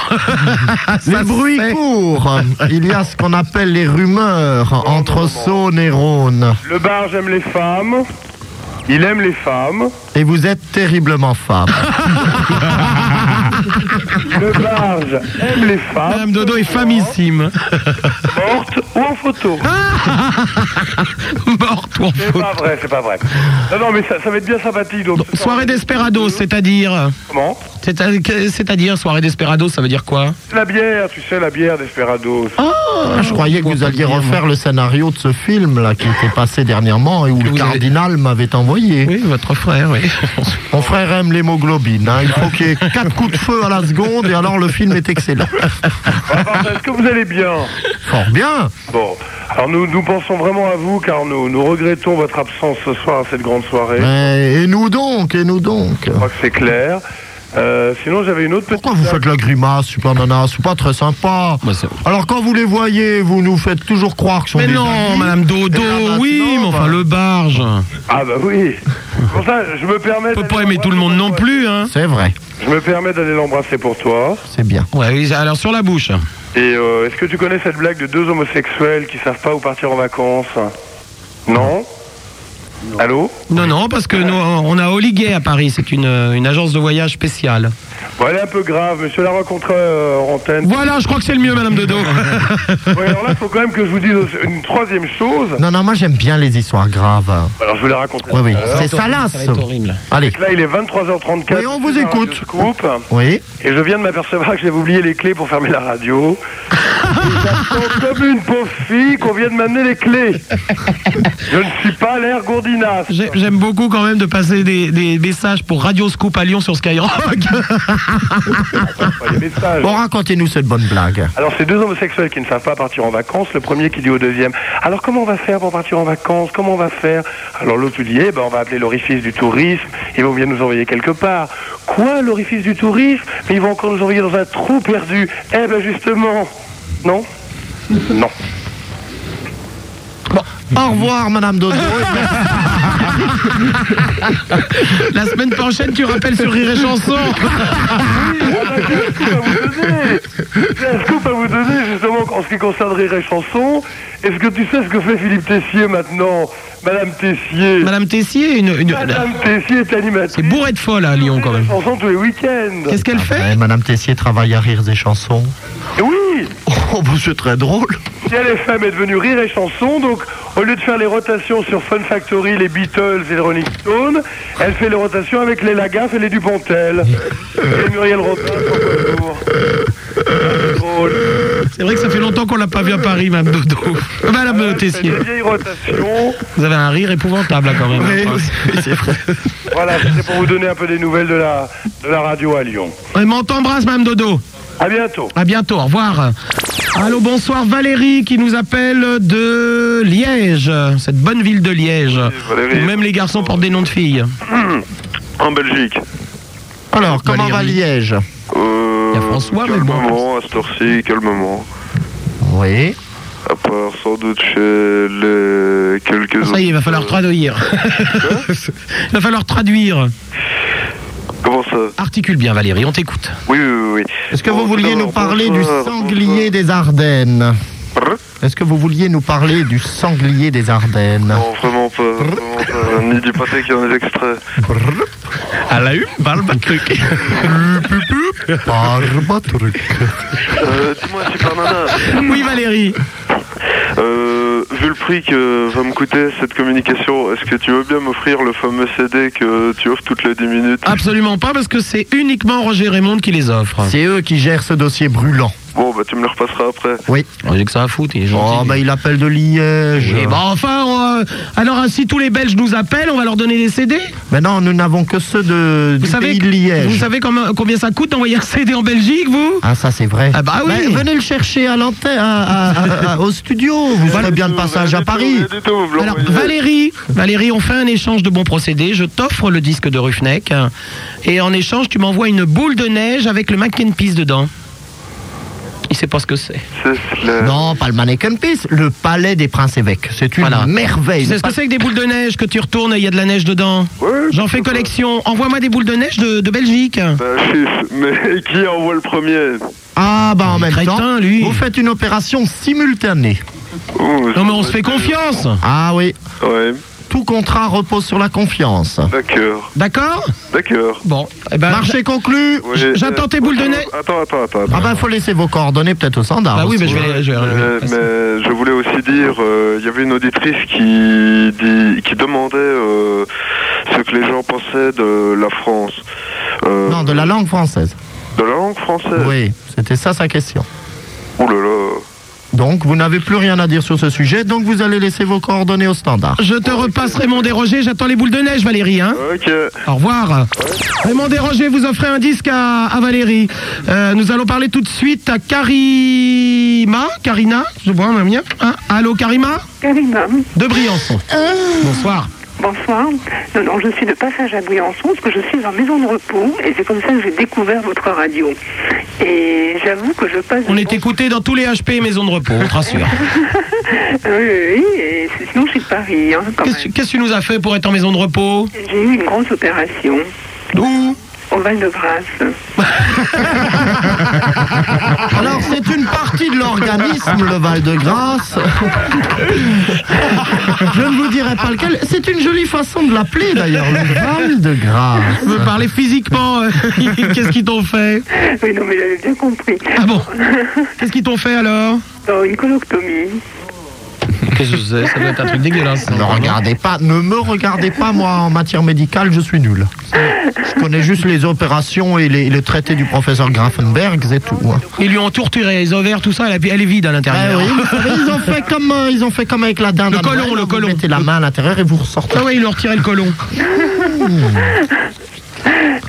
Les bruits courent. Il y a ce qu'on appelle les rumeurs entre Saône et Rhône. Le barge aime les femmes. Il aime les femmes. Et vous êtes terriblement femme. Le barge aime les femmes. Madame Dodo est famissime. Morte ou en photo. Morte ou en C'est pas vrai, c'est pas vrai. Non, non, mais ça, ça va être bien sympathique. Donc, ce soir- Soirée d'Esperados, c'est-à-dire Comment? C'est-à- C'est-à-dire soirée d'Esperados, ça veut dire quoi? La bière, tu sais, la bière d'Esperados. Ah, je croyais que vous alliez refaire le scénario de ce film là qui était passé dernièrement et où le cardinal m'avait envoyé. Oui, votre frère, oui. Mon frère aime l'hémoglobine. hein. Il faut qu'il y ait quatre coups de feu à la seconde et alors le film est excellent. Est-ce que vous allez bien Fort bien. Bon, alors nous, nous pensons vraiment à vous car nous, nous regrettons votre absence ce soir à cette grande soirée. Mais, et nous donc, et nous donc. Je crois que c'est clair. Euh, sinon, j'avais une autre petite. Pourquoi vous faites la grimace, super nana C'est pas très sympa. Alors quand vous les voyez, vous nous faites toujours croire que sont Mais des non, amis. Madame Dodo, oui, mais enfin bah, le barge. Ah bah oui. Pour ça, je me permets. On peut pas aimer tout le monde non plus, hein. C'est vrai. Je me permets d'aller l'embrasser pour toi. C'est bien. Ouais, oui, alors sur la bouche. Et euh, est-ce que tu connais cette blague de deux homosexuels qui savent pas où partir en vacances? Non? Allô Non, non, parce que nous, on a Oliguet à Paris, c'est une, une agence de voyage spéciale. Bon, elle est un peu grave, monsieur l'a rencontré euh, en antenne. Voilà, je crois que c'est le mieux, Madame Dodo. Ouais, alors là, il faut quand même que je vous dise une troisième chose. Non, non, moi j'aime bien les histoires graves. Alors, je vous la raconter. Oui, oui, c'est salace. Allez. Là, il est 23h34. Oui, on vous écoute. Scoop. Oui. Et je viens de m'apercevoir que j'avais oublié les clés pour fermer la radio. J'attends comme une pauvre fille qu'on vienne m'amener les clés. Je ne suis pas l'air gourdinasse. J'ai- J'aime beaucoup quand même de passer des, des messages pour Radio Scoop à Lyon sur Skyrock. Bon, racontez-nous cette bonne blague. Alors, c'est deux homosexuels qui ne savent pas partir en vacances. Le premier qui dit au deuxième Alors, comment on va faire pour partir en vacances? Comment on va faire? Alors, l'autre lui dit Eh ben, on va appeler l'orifice du tourisme. Ils vont bien nous envoyer quelque part. Quoi, l'orifice du tourisme? Mais ils vont encore nous envoyer dans un trou perdu. Eh ben, justement. Non? Non. Au revoir, Madame Dodo. La semaine prochaine, tu rappelles sur Rire et Chanson. J'ai un scoop à vous donner, justement, en ce qui concerne Rire et Chanson. Est-ce que tu sais ce que fait Philippe Tessier maintenant Madame Tessier. Madame Tessier, une, une- Madame Tessier est animatrice. c'est bourré de folle à Lyon quand même. Chanson tous les week-ends. Qu'est-ce qu'elle fait Ouais, Madame Tessier travaille à rire des chansons. Oui Oh, bah, c'est très drôle. Si elle est femme est devenue Rire et Chanson, donc au lieu de faire les rotations sur Fun Factory, les Beatles et les Rolling Stones, elle fait les rotations avec les Lagaffe et les Dupontel. et Muriel Robin. C'est vrai que ça fait longtemps qu'on l'a pas vu à Paris, Madame Dodo. Madame Tessier. des vieilles rotations. Vous avez un rire épouvantable là quand même. hein. c'est vrai. Voilà, c'était pour vous donner un peu des nouvelles de la, de la radio à Lyon. Ouais, on t'embrasse, Madame Dodo. À bientôt. À bientôt, au revoir. Allô, bonsoir Valérie qui nous appelle de Liège, cette bonne ville de Liège. Valérie. Où même les garçons portent des noms de filles. En Belgique. Alors, comment va. Liège? Euh, Il y a François, mais bon. Calmement, à cette heure-ci, calmement. Oui. À part sans doute chez les quelques Ça y est, il va falloir traduire. il va falloir traduire. Comment ça Articule bien Valérie, on t'écoute. Oui, oui, oui. Est-ce que Bon, vous vouliez nous parler du bonsoir, sanglier des Ardennes Est-ce que vous vouliez nous parler du sanglier des Ardennes Non, vraiment pas. Vraiment pas. Ni du pâté qui en est extrait. À la une, barbe truc. Barbatruc. Euh, Dis-moi, Super Nana. Oui Valérie. Euh, vu le prix que va me coûter cette communication, est-ce que tu veux bien m'offrir le fameux CD que tu offres toutes les 10 minutes? Absolument pas parce que c'est uniquement Roger Raymond qui les offre. C'est eux qui gèrent ce dossier brûlant. Bon, bah tu me le repasseras après. Oui. J'ai que ça à foutre, il est gentil. Oh, bah il appelle de Liège. Eh ben enfin, euh, alors euh, si tous les Belges nous appellent, on va leur donner des CD. Mais non, nous n'avons que ceux de, Vous du savez, pays de Liège. vous savez combien, combien ça coûte d'envoyer un CD en Belgique, vous? Ah, ça c'est vrai. Ah bah oui. Mais venez le chercher à l'antenne, à- à- à- à- au studio. Vous serez bien de passage à Paris. Alors. Valérie, Valérie, on fait un échange de bons procédés. Je t'offre le disque de Ruffneck et en échange, tu m'envoies une boule de neige avec le mac and peace dedans. Il sait pas ce que c'est. C'est le- Non, pas le Mannequin Peace, le palais des princes évêques. C'est une Voilà. merveille. Sais ce que c'est que des boules de neige que tu retournes et il y a de la neige dedans Ouais, J'en fais collection. Envoie-moi des boules de neige de, de Belgique. Bah, mais qui envoie le premier Ah, bah en même Crétin, temps, lui. vous faites une opération simultanée. Ouh, Non mais on se fait confiance. Ah oui, Ouais, tout contrat repose sur la confiance. d'accord, D'accord d'accord. Bon, eh ben, Marché conclu. Oui, j'attends euh, tes boules de neige. Attends, attends, attends. attends. Ah bah faut laisser vos coordonnées peut-être au standard. Bah oui, mais je vais, je vais- vais- Mais, mais je voulais aussi dire, euh, il y avait une auditrice qui, dit, qui demandait euh, ce que les gens pensaient de la France. Euh, Non, de la langue française. de la langue française Oui, c'était ça sa question. Ouh là là. Donc, vous n'avez plus rien à dire sur ce sujet, donc vous allez laisser vos coordonnées au standard. Je te repasse Raymond Desrogers, j'attends les boules de neige Valérie. Hein Ok. Au revoir. Raymond Desrogers, vous offrez un disque à, à Valérie. Euh, nous allons parler tout de suite à Karima. Karina, je vois un mien. Hein? Allô Karima? Karima. De Briançon. Bonsoir. Bonsoir. Non, non, je suis de passage à Briançon parce que je suis en maison de repos et c'est comme ça que j'ai découvert votre radio. Et j'avoue que je passe. On est écouté dans tous les HP maisons de repos, on te rassure. oui, oui, et c'est- sinon je suis de Paris. Hein, Qu'est-ce qu'est-ce que tu nous as fait pour être en maison de repos? J'ai eu une grosse opération. Où Au Val-de-Grâce. Alors, c'est une partie de l'organisme, le Val-de-Grâce. Je ne vous dirai pas lequel. C'est une jolie façon de l'appeler, d'ailleurs, le Val-de-Grâce. Je veux parler physiquement. euh, Qu'est-ce qu'ils t'ont fait Oui, non, mais j'avais bien compris. Ah bon Qu'est-ce qu'ils t'ont fait alors? Non, une coloctomie. Qu'est-ce que c'est Ça doit être un truc dégueulasse. Ne me regardez pas, ne me regardez pas, moi, en matière médicale, je suis nul. Je connais juste les opérations et les, le traité du professeur Grafenberg, c'est tout. hein. Ils lui ont torturé les ovaires, tout ça, elle, a- elle est vide à l'intérieur. Ah oui, vous savez, ils ont fait comme euh, ils ont fait comme avec la dinde. Le à Noël, colon, le vous colon. mettez la main à l'intérieur et vous ressortez. Ah ouais, ils lui ont retiré le colon.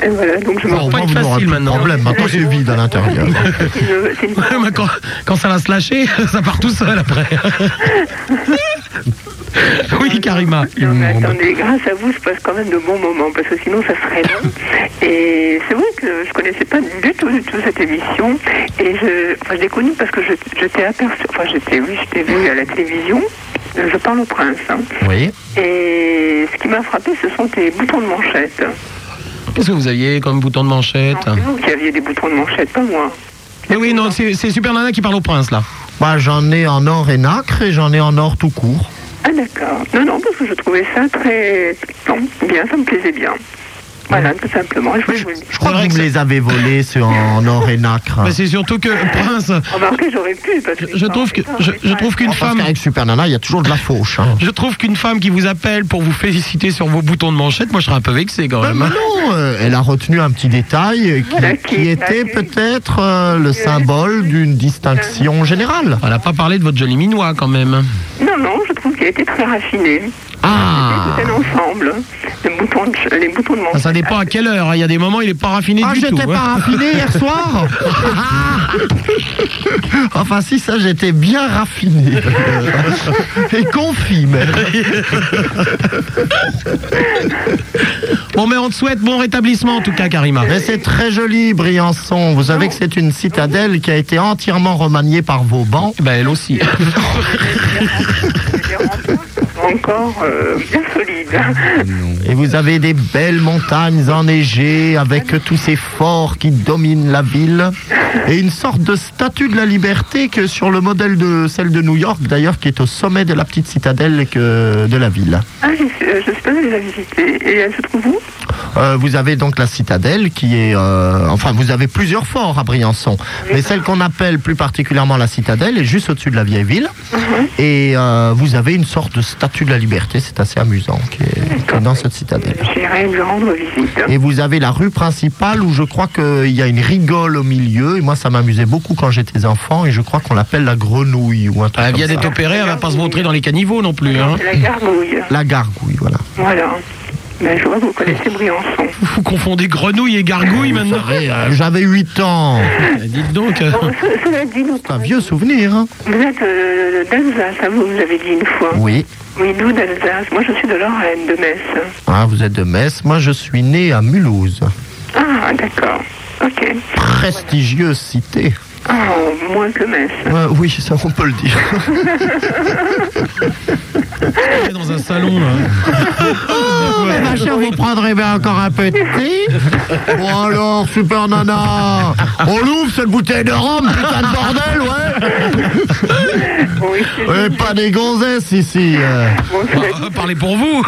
Et voilà, donc je me Bon, pas facile maintenant. problème. Maintenant, c'est vide à l'intérieur. une- Ouais, quand, quand ça va se lâcher, ça part tout seul après. oui, Karima. Non, mais attendez, grâce à vous, je passe quand même de bons moments, parce que sinon ça serait long. Et c'est vrai que je connaissais pas du tout, du tout cette émission. Et je, enfin, je l'ai connue parce que je, je t'ai aperçu, enfin, je t'ai vu, je t'ai vu à la télévision. Je parle au prince. hein. Oui. Et ce qui m'a frappé, ce sont tes boutons de manchette. Qu'est-ce que vous aviez comme bouton de manchette C'est vous qui aviez des boutons de manchette, pas moi. Mais oui, non, c'est c'est Super Nana qui parle au prince là. Bah, j'en ai en or et nacre et j'en ai en or tout court. Ah d'accord. Non, non, parce que je trouvais ça très... Non, bien, ça me plaisait bien. Voilà, tout simplement. Je. Je crois que vous me les avez volés sur en or et nacre. Mais c'est surtout que Prince, Remarquez, j'aurais pu, parce que... je trouve que je, je trouve qu'une Parce femme, qu'avec Super Nana, il y a toujours de la fauche. hein. je trouve qu'une femme qui vous appelle pour vous féliciter sur vos boutons de manchette, moi je serais un peu vexé quand Ben même. hein. non, euh, elle a retenu un petit détail euh, qui, Voilà, qui qui- était peut-être euh, le symbole d'une distinction générale. Elle n'a pas parlé de votre joli minois quand même. Non, non, je trouve qu'elle était très raffinée. Ah. Les boutons de, les boutons de Ah. Ça dépend à quelle heure. hein. Il y a des moments il est pas raffiné Ah, du tout. j'étais pas hein. raffiné hier soir Enfin, si, ça, j'étais bien raffiné. Et confit, même. Bon, mais on te souhaite bon rétablissement en tout cas, Karima. Mais c'est très joli, Briançon. Vous savez que c'est une citadelle qui a été entièrement remaniée par Vauban. Ben elle aussi. Encore euh, bien solide. Et vous avez des belles montagnes enneigées avec tous ces forts qui dominent la ville. Et une sorte de statue de la liberté que sur le modèle de celle de New York, d'ailleurs, qui est au sommet de la petite citadelle que de la ville. Ah, je suis pas allée la visiter. Et elle se trouve où? Euh, vous avez donc la citadelle qui est... euh, enfin, vous avez plusieurs forts à Briançon. Mais celle qu'on appelle plus particulièrement la citadelle est juste au-dessus de la vieille ville. Et euh, vous avez une sorte de statue de la liberté, c'est assez amusant, qui est, qui est dans cette citadelle. J'irai lui rendre visite. Et vous avez la rue principale où je crois qu'il y a une rigole au milieu. Et moi, ça m'amusait beaucoup quand j'étais enfant. Et je crois qu'on l'appelle la grenouille ou un truc Elle comme vient d'être opérée, elle va pas se montrer dans les caniveaux non plus. Hein. La gargouille. La gargouille, voilà. Voilà. Ben, je vois que vous connaissez Briançon. Vous confondez grenouille et gargouille maintenant. Et, euh, J'avais 8 ans. Dites donc. euh, Bon, ce- cela dit, vous, C'est un vieux souvenir. hein. vous êtes euh, d'Alsace, hein, vous, vous avez dit une fois. Oui. Oui, d'où d'Alsace Moi, je suis de Lorraine, de Metz. Ah, vous êtes de Metz. Moi, je suis né à Mulhouse. Ah, d'accord. Ok. Prestigieuse cité. Ah, moins que Metz. Ouais, oui, ça, on peut le dire. dans un salon là. Oh, mais ma chère, vous prendrez bien encore un thé Bon alors, super nana On l'ouvre cette bouteille de rhum, putain de bordel, ouais Oui, Ouais, pas des gonzesses ici. euh. Bah, parlez pour vous.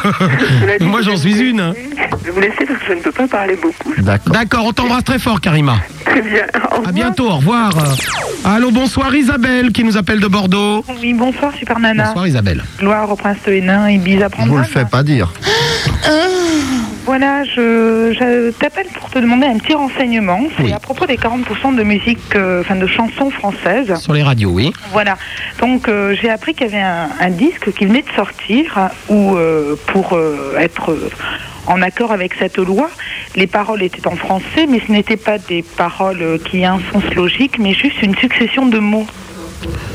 Moi j'en suis une. hein. Je vais vous laisser parce que je ne peux pas parler beaucoup. D'accord. D'accord, on t'embrasse très fort, Karima. Très bien. Au À revoir. bientôt, au revoir. Allô, bonsoir Isabelle qui nous appelle de Bordeaux. Oui, bonsoir, Super Nana. Bonsoir Isabelle. Gloire au prince de Hénin et bise à Je prendre. vous le fais pas dire. Voilà, je, je t'appelle pour te demander un petit renseignement. C'est à propos des 40% de musique, euh, enfin de chansons françaises. Sur les radios, oui. Voilà. Donc euh, j'ai appris qu'il y avait un, un disque qui venait de sortir où euh, pour euh, être euh, en accord avec cette loi, les paroles étaient en français, mais ce n'étaient pas des paroles euh, qui aient un sens logique, mais juste une succession de mots.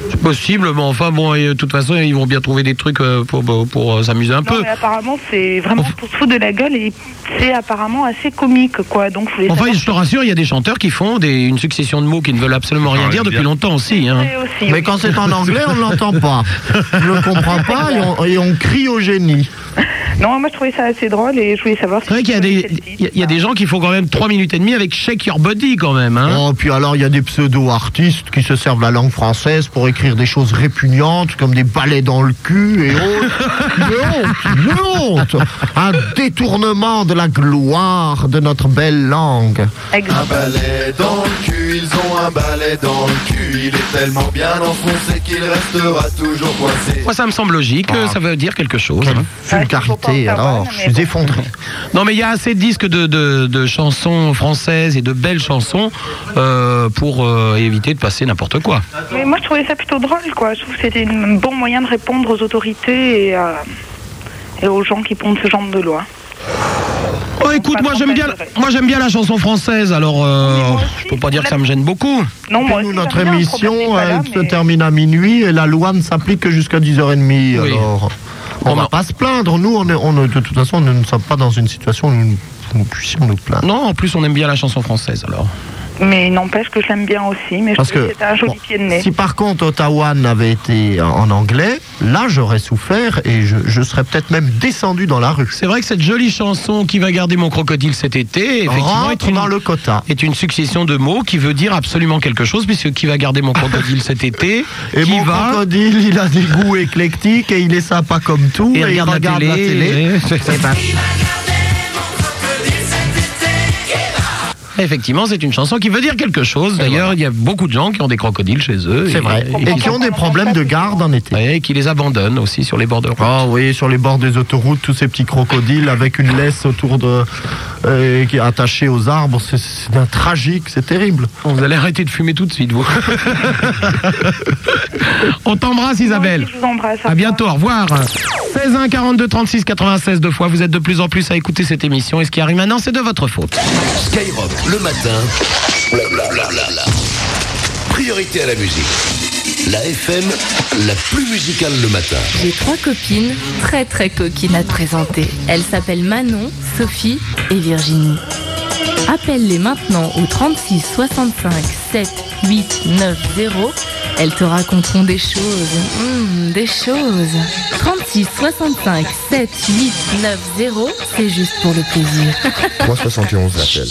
C'est possible, mais enfin, bon, et, de toute façon, ils vont bien trouver des trucs euh, pour, pour, pour, euh, s'amuser un Non, peu. mais apparemment c'est vraiment pour se foutre de la gueule et c'est apparemment assez comique, quoi. Donc je Enfin, je te rassure, il y a des chanteurs qui font des, une succession de mots qui ne veulent absolument rien dire depuis longtemps aussi. hein. Mais quand c'est en anglais, on ne l'entend pas. Je ne comprends pas et on, et on crie au génie. Non, moi je trouvais ça assez drôle et je voulais savoir C'est vrai qu'il y a des, il y a- il y a des gens qui font quand même 3 minutes et demie avec Shake Your Body quand même. Hein. Oh, puis alors, il y a des pseudo-artistes qui se servent la langue française pour écrire des choses répugnantes, comme des balais dans le cul et autres. Une honte, une honte Un détournement de la gloire de notre belle langue. Un balai dans le cul, ils ont un balai dans le cul. Il est tellement bien enfoncé qu'il restera toujours coincé. Moi, ça me semble logique, euh, ça veut dire quelque chose. hein. Vulgarité, alors, je suis effondré. Non, mais il y a assez de disques de, de- de chansons françaises et de belles chansons euh, pour euh, éviter de passer n'importe quoi. Mais moi je trouvais ça plutôt drôle, quoi. Je trouve que c'était un bon moyen de répondre aux autorités et, euh, et aux gens qui pondent ce genre de loi. Oh, écoute, moi j'aime bien, moi j'aime bien la chanson française, alors euh, je peux pas dire que ça me gêne beaucoup. Non, moi Nous, notre émission, elle se termine à minuit et la loi ne s'applique que jusqu'à 10h30. Alors, on va pas se plaindre. Nous, on est, on de toute façon, nous ne sommes pas dans une situation où nous, nous puissions nous plaindre. Non, en plus on aime bien la chanson française, alors. Mais il n'empêche que je l'aime bien aussi, mais je Parce trouvais que, que un joli bon, pied de nez. Si par contre Ottawa n'avait été en anglais, là j'aurais souffert et je, je serais peut-être même descendu dans la rue. C'est vrai que cette jolie chanson qui va garder mon crocodile cet été, effectivement, est une, dans le quota. est une succession de mots qui veut dire absolument quelque chose, puisque qui va garder mon crocodile cet été, Et qui mon va crocodile, il a des goûts éclectiques et il est sympa comme tout. Et il regarde la regarde la télé, télé. ouais. Effectivement, c'est une chanson qui veut dire quelque chose. D'ailleurs, il y a beaucoup de gens qui ont des crocodiles chez eux. C'est vrai. Et qui ont des problèmes de garde en été. Et qui les abandonnent aussi sur les bords de route. Oh oui, sur les bords des autoroutes, tous ces petits crocodiles avec une laisse autour de. euh, qui est attachée aux arbres. C'est- C'est un tragique, c'est terrible. Vous allez arrêter de fumer tout de suite, vous. On t'embrasse, Isabelle. Je vous embrasse. À bientôt, au revoir. 16 1 42 36 96 deux fois. Vous êtes de plus en plus à écouter cette émission. Et ce qui arrive maintenant, c'est de votre faute. Skyrock, le matin, blablabla. Priorité à la musique. La FM, la plus musicale le matin. J'ai trois copines très très coquines à te présenter. Elles s'appellent Manon, Sophie et Virginie. Appelle-les maintenant au 36 65 7 8 9 0. Elles te raconteront des choses. Hmm, des choses. 36 65 7 8 9 0. C'est juste pour le plaisir. 371 appels.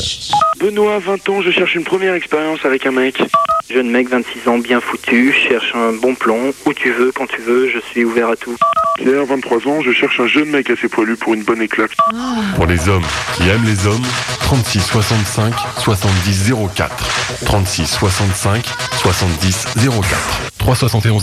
Benoît, 20 ans, je cherche une première expérience avec un mec. Jeune mec, 26 ans, bien foutu, je cherche un bon plomb, où tu veux, quand tu veux, je suis ouvert à tout. Pierre, 23 ans, je cherche un jeune mec assez poilu pour une bonne éclate. Pour les hommes qui aiment les hommes, 36 65 70 04. 36 65 70 04. 371